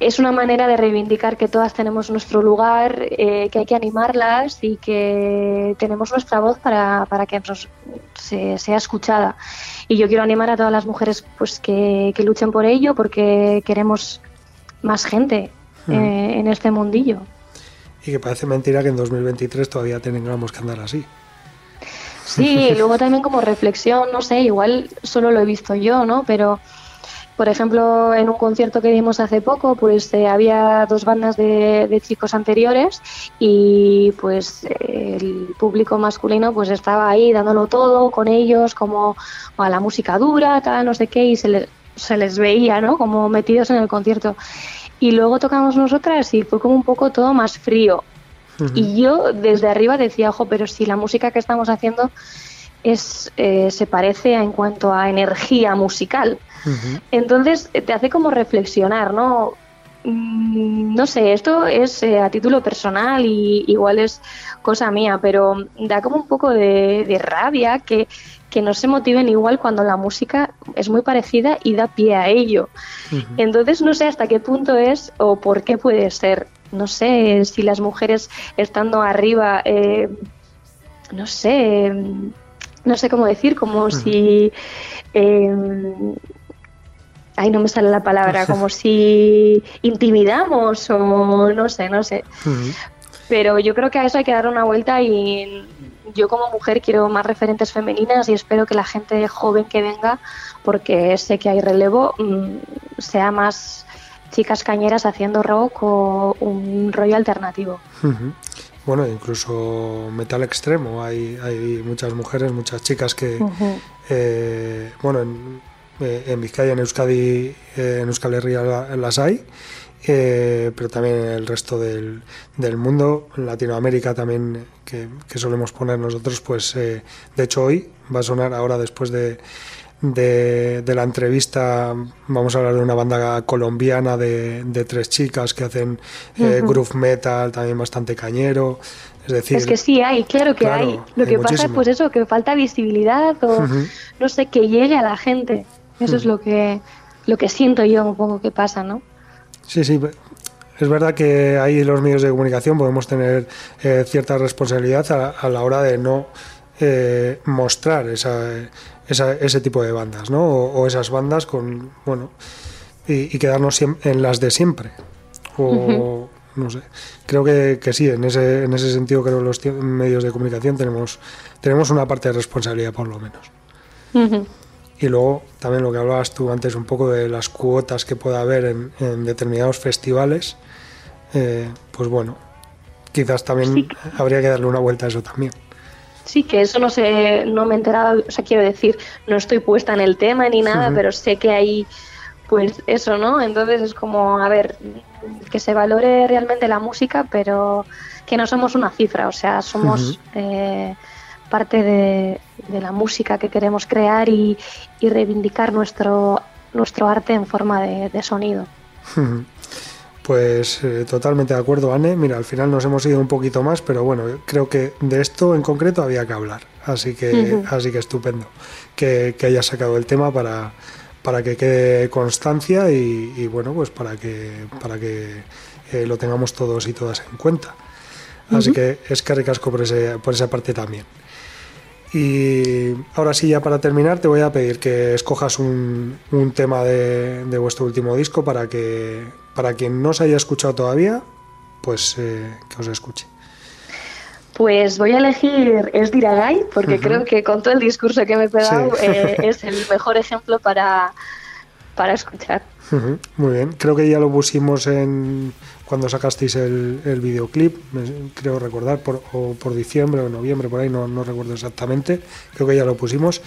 es una manera de reivindicar que todas tenemos nuestro lugar, eh, que hay que animarlas y que tenemos nuestra voz para, para que se, sea escuchada. Y yo quiero animar a todas las mujeres pues que, luchen por ello porque queremos más gente hmm. eh, en este mundillo. Y que parece mentira que en 2023 todavía tengamos que andar así. Sí, luego también como reflexión, no sé, igual solo lo he visto yo, ¿no? Pero por ejemplo, en un concierto que dimos hace poco, pues eh, había dos bandas de, chicos anteriores y pues el público masculino pues estaba ahí dándolo todo con ellos, como a la música dura, tal, no sé qué, y se, se les veía, ¿no? Como metidos en el concierto. Y luego tocamos nosotras y fue como un poco todo más frío. Y yo desde arriba decía, ojo, pero si la música que estamos haciendo es, eh, se parece en cuanto a energía musical. Entonces te hace como reflexionar, ¿no? Mm, no sé, esto es eh, a título personal y igual es cosa mía, pero da como un poco de, rabia que, que, no se motiven igual cuando la música es muy parecida y da pie a ello. Entonces no sé hasta qué punto es o por qué puede ser. No sé si las mujeres estando arriba, eh, no sé, no sé cómo decir, como si... Eh, ay, no me sale la palabra, como si intimidamos o no sé, no sé. Pero yo creo que a eso hay que dar una vuelta y yo como mujer quiero más referentes femeninas y espero que la gente joven que venga, porque sé que hay relevo, mm, sea más chicas cañeras haciendo rock o un rollo alternativo. Bueno, incluso metal extremo. Hay, hay muchas mujeres, muchas chicas que, eh, bueno, en, eh, en, Vizcaya, en Euskadi, eh, en Euskal Herria las hay. pero también en el resto del, del mundo, en Latinoamérica también, que, que solemos poner nosotros, pues de hecho hoy va a sonar ahora después de, de, la entrevista vamos a hablar de una banda colombiana de, tres chicas que hacen eh, groove metal, también bastante cañero. Es decir, es que sí hay, claro que hay. Lo que pasa es pues eso, que falta visibilidad o no sé, que llegue a la gente. Eso es lo que, lo que siento yo un poco que pasa, ¿no? Sí, sí. Es verdad que ahí los medios de comunicación podemos tener eh, cierta responsabilidad a, la hora de no eh, mostrar esa, ese tipo de bandas, ¿no? O, esas bandas con, bueno, y, quedarnos en las de siempre. O, no sé. Creo que, que, sí, en ese, en ese sentido creo que los medios de comunicación tenemos, tenemos una parte de responsabilidad por lo menos. Y luego también lo que hablabas tú antes un poco de las cuotas que pueda haber en, determinados festivales, eh, pues bueno, quizás también habría que darle una vuelta a eso también. Sí, que eso no sé, no me he enterado, o sea, quiero decir, no estoy puesta en el tema ni nada, pero sé que hay, pues eso, ¿no? Entonces es como, a ver, que se valore realmente la música, pero que no somos una cifra, o sea, somos eh, parte de, la música que queremos crear y, reivindicar nuestro, nuestro arte en forma de, sonido. Pues eh, totalmente de acuerdo, Anne. Mira, al final nos hemos ido un poquito más, pero bueno, creo que de esto en concreto había que hablar. Así que, así que estupendo que, que hayas sacado el tema para, para que quede constancia y, bueno, pues para que, para que eh, lo tengamos todos y todas en cuenta. Así que es que recasco por, ese, por esa parte también. Y ahora sí, ya para terminar, te voy a pedir que escojas un, un tema de, de, vuestro último disco para que para quien no se haya escuchado todavía, pues eh, que os escuche. Pues voy a elegir Es Diragai, porque creo que con todo el discurso que me he pegado eh, es el mejor ejemplo para, para escuchar. Muy bien, creo que ya lo pusimos en cuando sacasteis el, videoclip, creo recordar, por, o por diciembre o noviembre, por ahí, no, no recuerdo exactamente, creo que ya lo pusimos,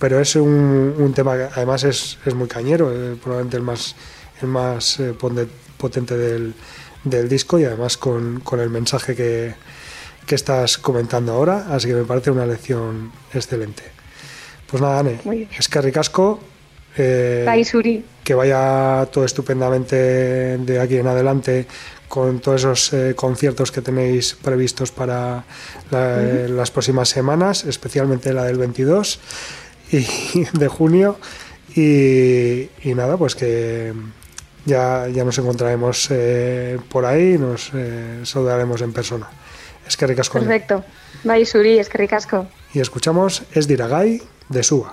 pero es un, un tema que además es, es muy cañero, eh, probablemente el más el más eh, potente del, disco y además con, el mensaje que, estás comentando ahora, así que me parece una lección excelente. Pues nada, Ane, es que ricasco. Eh, que vaya todo estupendamente de aquí en adelante con todos esos eh, conciertos que tenéis previstos para las próximas semanas, especialmente la del 22 y de junio. y nada, pues que, ya, ya nos encontraremos eh, por ahí y nos eh, saludaremos en persona. Es que ricasco. Perfecto. Bye, Suri, es que ricasco. Y escuchamos Es Diragai de Suba.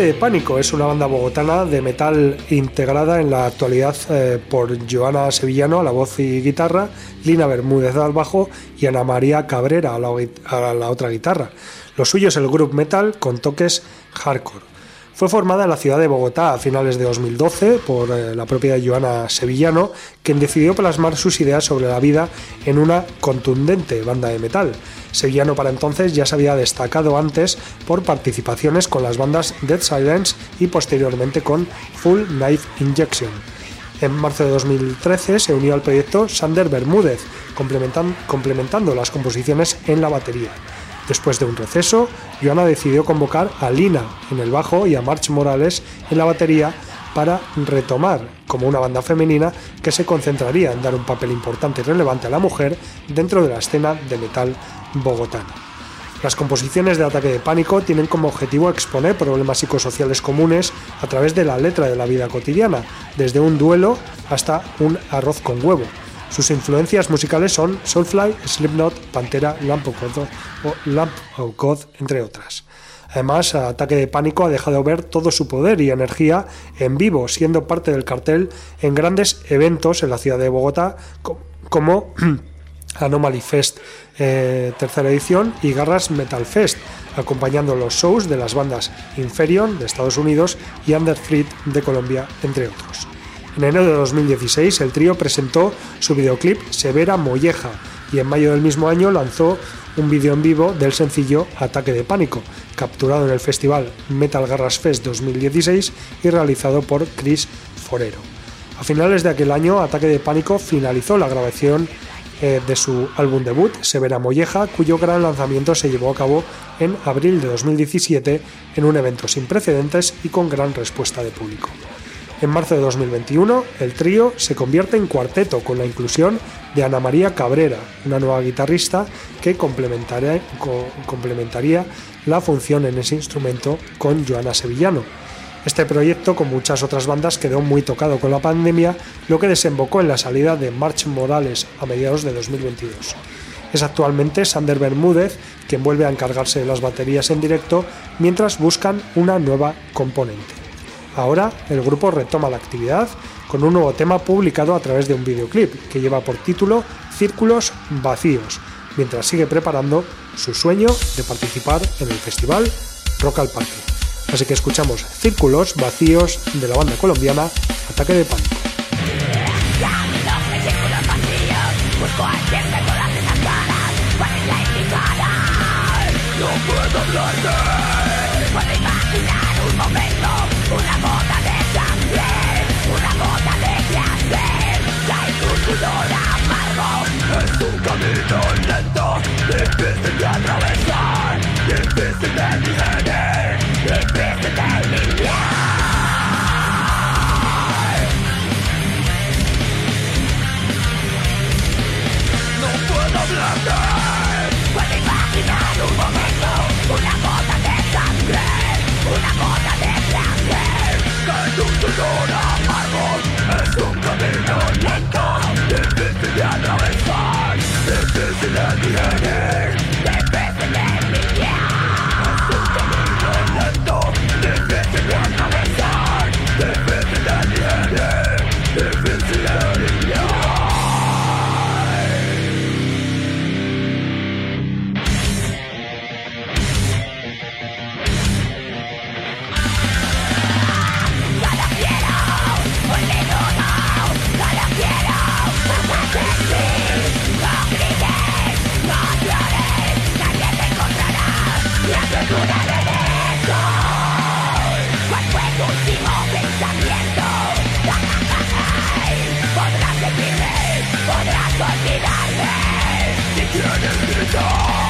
De Pánico es una banda bogotana de metal integrada en la actualidad eh, por Joana Sevillano a la voz y guitarra, Lina Bermúdez al bajo y Ana María Cabrera a la, a la otra guitarra. Lo suyo es el group metal con toques hardcore. Fue formada en la ciudad de Bogotá a finales de 2012 por eh, la propia Joana Sevillano, quien decidió plasmar sus ideas sobre la vida en una contundente banda de metal. Sevillano para entonces ya se había destacado antes por participaciones con las bandas Dead Silence y posteriormente con Full Knife Injection. En marzo de 2013 se unió al proyecto Sander Bermúdez, complementando las composiciones en la batería. Después de un receso, Joana decidió convocar a Lina en el bajo y a March Morales en la batería para retomar como una banda femenina que se concentraría en dar un papel importante y relevante a la mujer dentro de la escena de metal bogotana. Las composiciones de Ataque de Pánico tienen como objetivo exponer problemas psicosociales comunes a través de la letra de la vida cotidiana, desde un duelo hasta un arroz con huevo. Sus influencias musicales son Soulfly, Slipknot, Pantera, Lamp of God, entre otras. Además, Ataque de Pánico ha dejado ver todo su poder y energía en vivo, siendo parte del cartel en grandes eventos en la ciudad de Bogotá, como Anomaly Fest eh, tercera edición y Garras Metal Fest, acompañando los shows de las bandas Inferion de Estados Unidos y Underfleet de Colombia, entre otros. En enero de 2016 el trío presentó su videoclip Severa Molleja y en mayo del mismo año lanzó un vídeo en vivo del sencillo Ataque de Pánico, capturado en el festival Metal Garras Fest 2016 y realizado por Chris Forero. A finales de aquel año, Ataque de Pánico finalizó la grabación eh, de su álbum debut, Severa Molleja, cuyo gran lanzamiento se llevó a cabo en abril de 2017 en un evento sin precedentes y con gran respuesta de público. En marzo de 2021, el trío se convierte en cuarteto con la inclusión de Ana María Cabrera, una nueva guitarrista que complementaría, la función en ese instrumento con Joana Sevillano, este proyecto, con muchas otras bandas, quedó muy tocado con la pandemia, lo que desembocó en la salida de March Morales a mediados de 2022. Es actualmente Sander Bermúdez quien vuelve a encargarse de las baterías en directo mientras buscan una nueva componente. Ahora el grupo retoma la actividad con un nuevo tema publicado a través de un videoclip que lleva por título Círculos Vacíos, mientras sigue preparando su sueño de participar en el festival Rock al Parque. Así que escuchamos Círculos Vacíos de la banda colombiana Ataque de Pánico. Sudor amargo Es un camino lento Difícil de atravesar not behind it A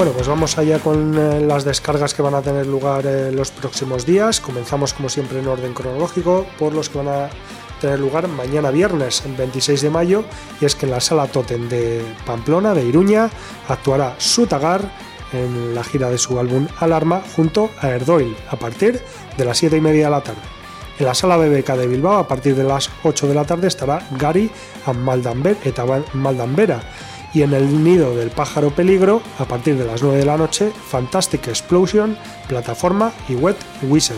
Bueno, pues vamos allá con eh, las descargas que van a tener lugar eh, los próximos días. Comenzamos como siempre en orden cronológico por los que van a tener lugar mañana viernes 26 de mayo y es que en la sala Totem de Pamplona, de Iruña, actuará Sutagar en la gira de su álbum Alarma junto a Erdoil a partir de las 7 y media de la tarde. En la sala BBK de Bilbao a partir de las 8 de la tarde estará Gary a Maldambera y en el nido del pájaro peligro, a partir de las 9 de la noche, Fantastic Explosion, Plataforma y Wet Whistle.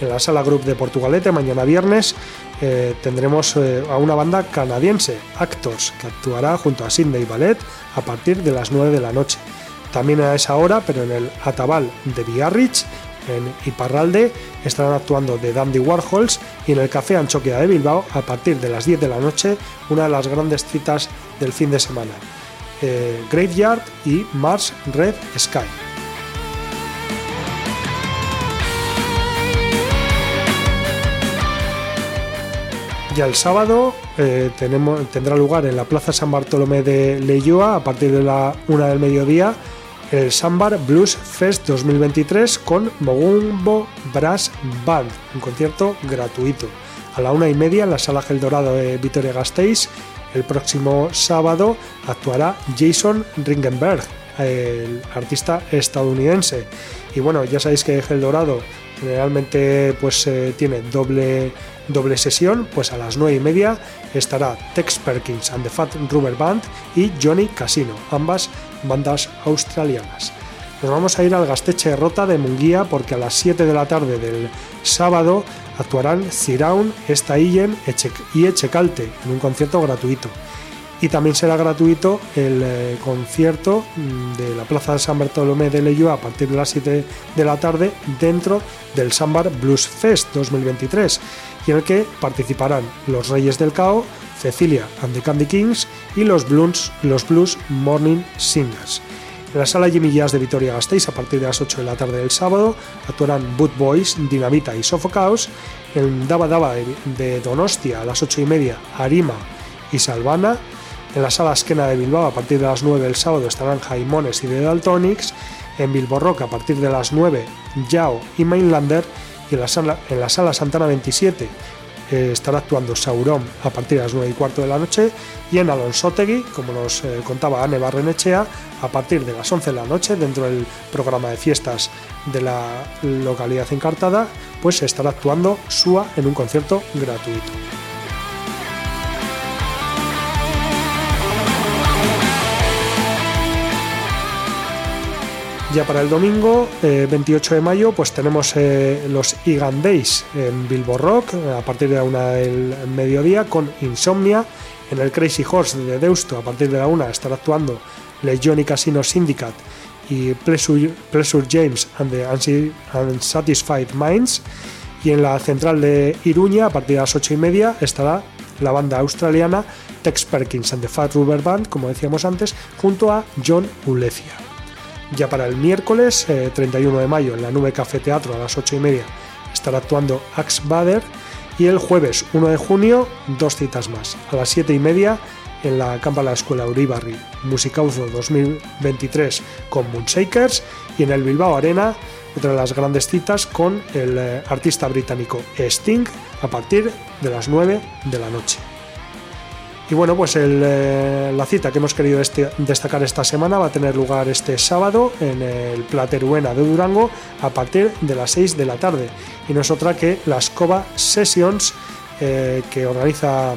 En la sala Group de Portugalete, mañana viernes, eh, tendremos eh, a una banda canadiense, Actors, que actuará junto a Sydney Ballet a partir de las 9 de la noche. También a esa hora, pero en el Atabal de Biarritz, en Iparralde, estarán actuando The Dandy Warhols y en el Café Anchoquia de Bilbao, a partir de las 10 de la noche, una de las grandes citas del fin de semana. Eh, Graveyard y Mars Red Sky. Ya el sábado eh, tendrá lugar en la Plaza San Bartolomé de Leyoa a partir de la una del mediodía el Sambar Blues Fest 2023 con Mogumbo Brass Band, un concierto gratuito. A la una y media en la Sala Gel Dorado de Vitoria Gasteiz el próximo sábado actuará Jason Ringenberg, el artista estadounidense. Y bueno, ya sabéis que El Dorado generalmente pues eh, tiene doble, doble sesión, pues a las 9 y media estará Tex Perkins and the Fat Rubber Band y Johnny Casino, ambas bandas australianas. Nos vamos a ir al Gasteche Rota de Munguía porque a las 7 de la tarde del sábado actuarán Ciraun, Estaillen y Echecalte en un concierto gratuito. Y también será gratuito el eh, concierto mm, de la Plaza de San Bartolomé de Leyo a partir de las 7 de la tarde dentro del Sambar Blues Fest 2023 y en el que participarán los Reyes del Cao, Cecilia and the Candy Kings y los Blues, los Blues Morning Singers. En la sala Jimmy Jazz de Vitoria Gasteiz, a partir de las 8 de la tarde del sábado, actuarán Boot Boys, Dinamita y Sofocaos. En Daba Daba de Donostia, a las 8 y media, Arima y Salvana. En la sala Esquena de Bilbao, a partir de las 9 del sábado, estarán Jaimones y The Daltonics. En Bilbo Rock, a partir de las 9, Yao y Mainlander. Y en la sala, en la sala Santana 27, eh, estará actuando Sauron a partir de las 9 y cuarto de la noche y en Alonsotegui, como nos eh, contaba Anne Barrenechea, a partir de las 11 de la noche dentro del programa de fiestas de la localidad encartada, pues estará actuando SUA en un concierto gratuito. Ya para el domingo, 28 eh, de mayo, pues tenemos eh, los Igan Days en Bilbo Rock a partir de la una del mediodía con Insomnia. En el Crazy Horse de Deusto a partir de la una estará actuando Legion y Casino Syndicate y Pleasure, James and the Unsatisfied Minds. Y en la central de Iruña a partir de las 8 y media estará la banda australiana Tex Perkins and the Fat Rubber Band, como decíamos antes, junto a John Ulecia. Ya para el miércoles 31 eh, de mayo en la Nube Café Teatro a las 8 y media estará actuando Axe Bader y el jueves 1 de junio dos citas más. A las 7 y media en la Campa la Escuela Uribarri Musicauzo 2023 con Moonshakers y en el Bilbao Arena otra de las grandes citas con el eh, artista británico Sting a partir de las 9 de la noche. Y bueno, pues eh, la cita que hemos querido este, destacar esta semana va a tener lugar este sábado en el Plateruena de Durango a partir de las 6 de la tarde. Y no es otra que las Cova Sessions eh, que organiza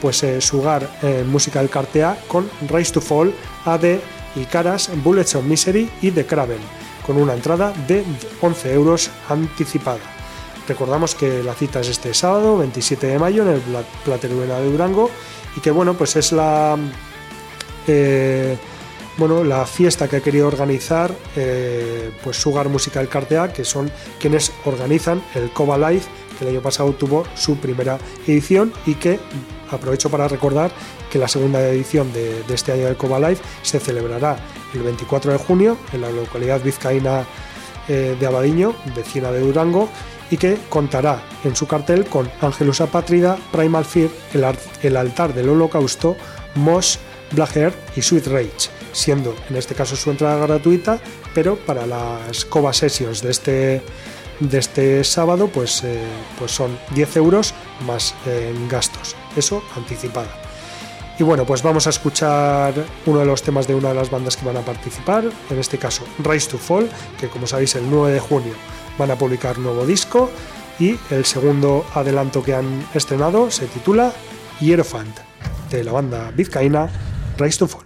pues eh, Sugar en música del Cartea con Rise to Fall, AD y Caras, Bullets of Misery y The Craven, con una entrada de 11 euros anticipada. Recordamos que la cita es este sábado, 27 de mayo, en el Plateruena de Durango y que bueno, pues es la, eh, bueno, la fiesta que ha querido organizar eh, pues Sugar Musical Cartea, que son quienes organizan el Coba Live, que el año pasado tuvo su primera edición y que aprovecho para recordar que la segunda edición de, este año del Coba Live se celebrará el 24 de junio en la localidad vizcaína eh, de Abadiño, vecina de Durango, y que contará en su cartel con Angelus Apátrida, Primal Fear, el, altar del holocausto, Mosh, Black y Sweet Rage, siendo en este caso su entrada gratuita, pero para las Cova Sessions de este, de este sábado pues, eh, pues son 10 euros más en gastos, eso anticipada. Y bueno, pues vamos a escuchar uno de los temas de una de las bandas que van a participar, en este caso Rise to Fall, que como sabéis el 9 de junio van a publicar nuevo disco y el segundo adelanto que han estrenado se titula Hierophant de la banda vizcaína Rise to Fall.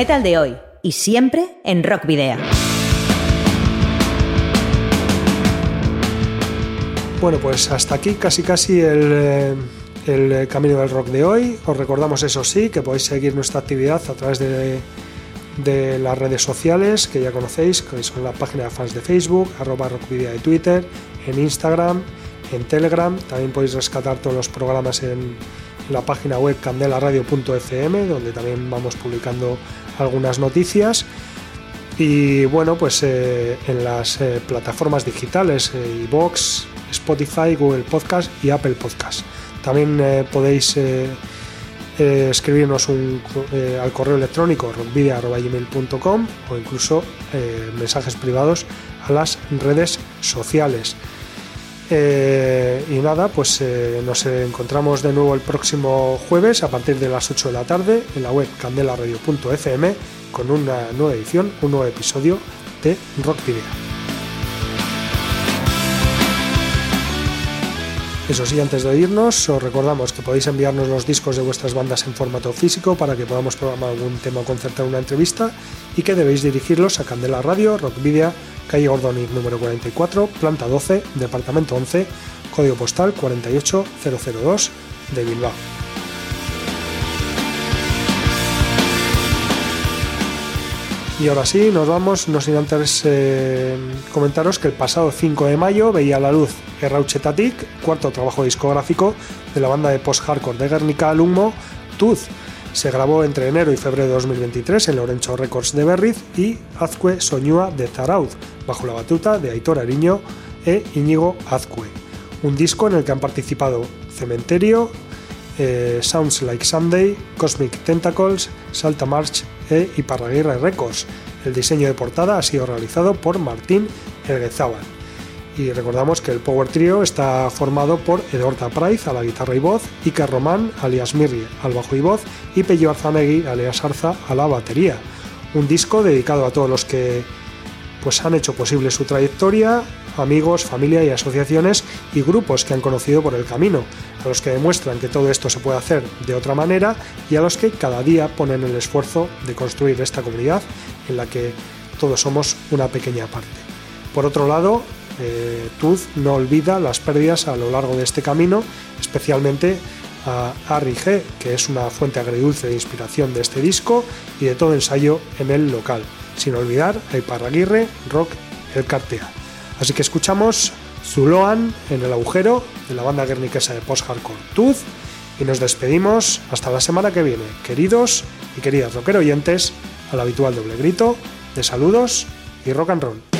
Metal de hoy y siempre en Rock Video. Bueno, pues hasta aquí casi casi el, eh, el camino del rock de hoy. Os recordamos eso sí, que podéis seguir nuestra actividad a través de, de las redes sociales que ya conocéis, que son la página de fans de Facebook, arroba rockvidia de Twitter, en Instagram, en Telegram. También podéis rescatar todos los programas en la página web candelaradio.fm, donde también vamos publicando algunas noticias. Y bueno, pues eh, en las eh, plataformas digitales, eh, iVoox, Spotify, Google Podcast y Apple Podcast. También eh, podéis escribirnos un, al correo electrónico rockvidia.gmail.com o incluso mensajes privados a las redes sociales. Eh, y nada, pues eh, nos encontramos de nuevo el próximo jueves a partir de las 8 de la tarde en la web candelaradio.fm con una nueva edición, un nuevo episodio de Rock Video. Eso sí, antes de irnos, os recordamos que podéis enviarnos los discos de vuestras bandas en formato físico para que podamos programar algún tema o concertar una entrevista y que debéis dirigirlos a Candela Radio, Rockvidia, calle Gordonic número 44, planta 12, departamento 11, código postal 48002 de Bilbao. Y ahora sí, nos vamos, no sin antes eh, comentaros que el pasado 5 de mayo veía a la luz Errauchetatic, cuarto trabajo discográfico de la banda de post-hardcore de Guernica al Humo, Tooth. Se grabó entre enero y febrero de 2023 en Lorenzo Records de Berriz y Azcue Soñúa de Zaraud, bajo la batuta de Aitor Ariño e Íñigo Azcue. Un disco en el que han participado Cementerio, eh, Sounds Like Sunday, Cosmic Tentacles, Salta March e Iparraguirre Records. El diseño de portada ha sido realizado por Martín Erguezábal. Y recordamos que el Power Trio está formado por Edorta Price a la guitarra y voz, Iker Román alias Mirri al bajo y voz y Pello Arzanegui alias Arza a la batería. Un disco dedicado a todos los que pues han hecho posible su trayectoria, amigos, familia y asociaciones y grupos que han conocido por el camino, a los que demuestran que todo esto se puede hacer de otra manera y a los que cada día ponen el esfuerzo de construir esta comunidad en la que todos somos una pequeña parte. Por otro lado, eh, no olvida las pérdidas a lo largo de este camino, especialmente a Harry G, que es una fuente agridulce de inspiración de este disco y de todo ensayo en el local, sin olvidar a Iparraguirre, Rock, El Cartea. Así que escuchamos Zuloan en el agujero de la banda guerniquesa de post-hardcore Tooth y nos despedimos hasta la semana que viene, queridos y queridas rocker oyentes, al habitual doble grito de saludos y rock and roll.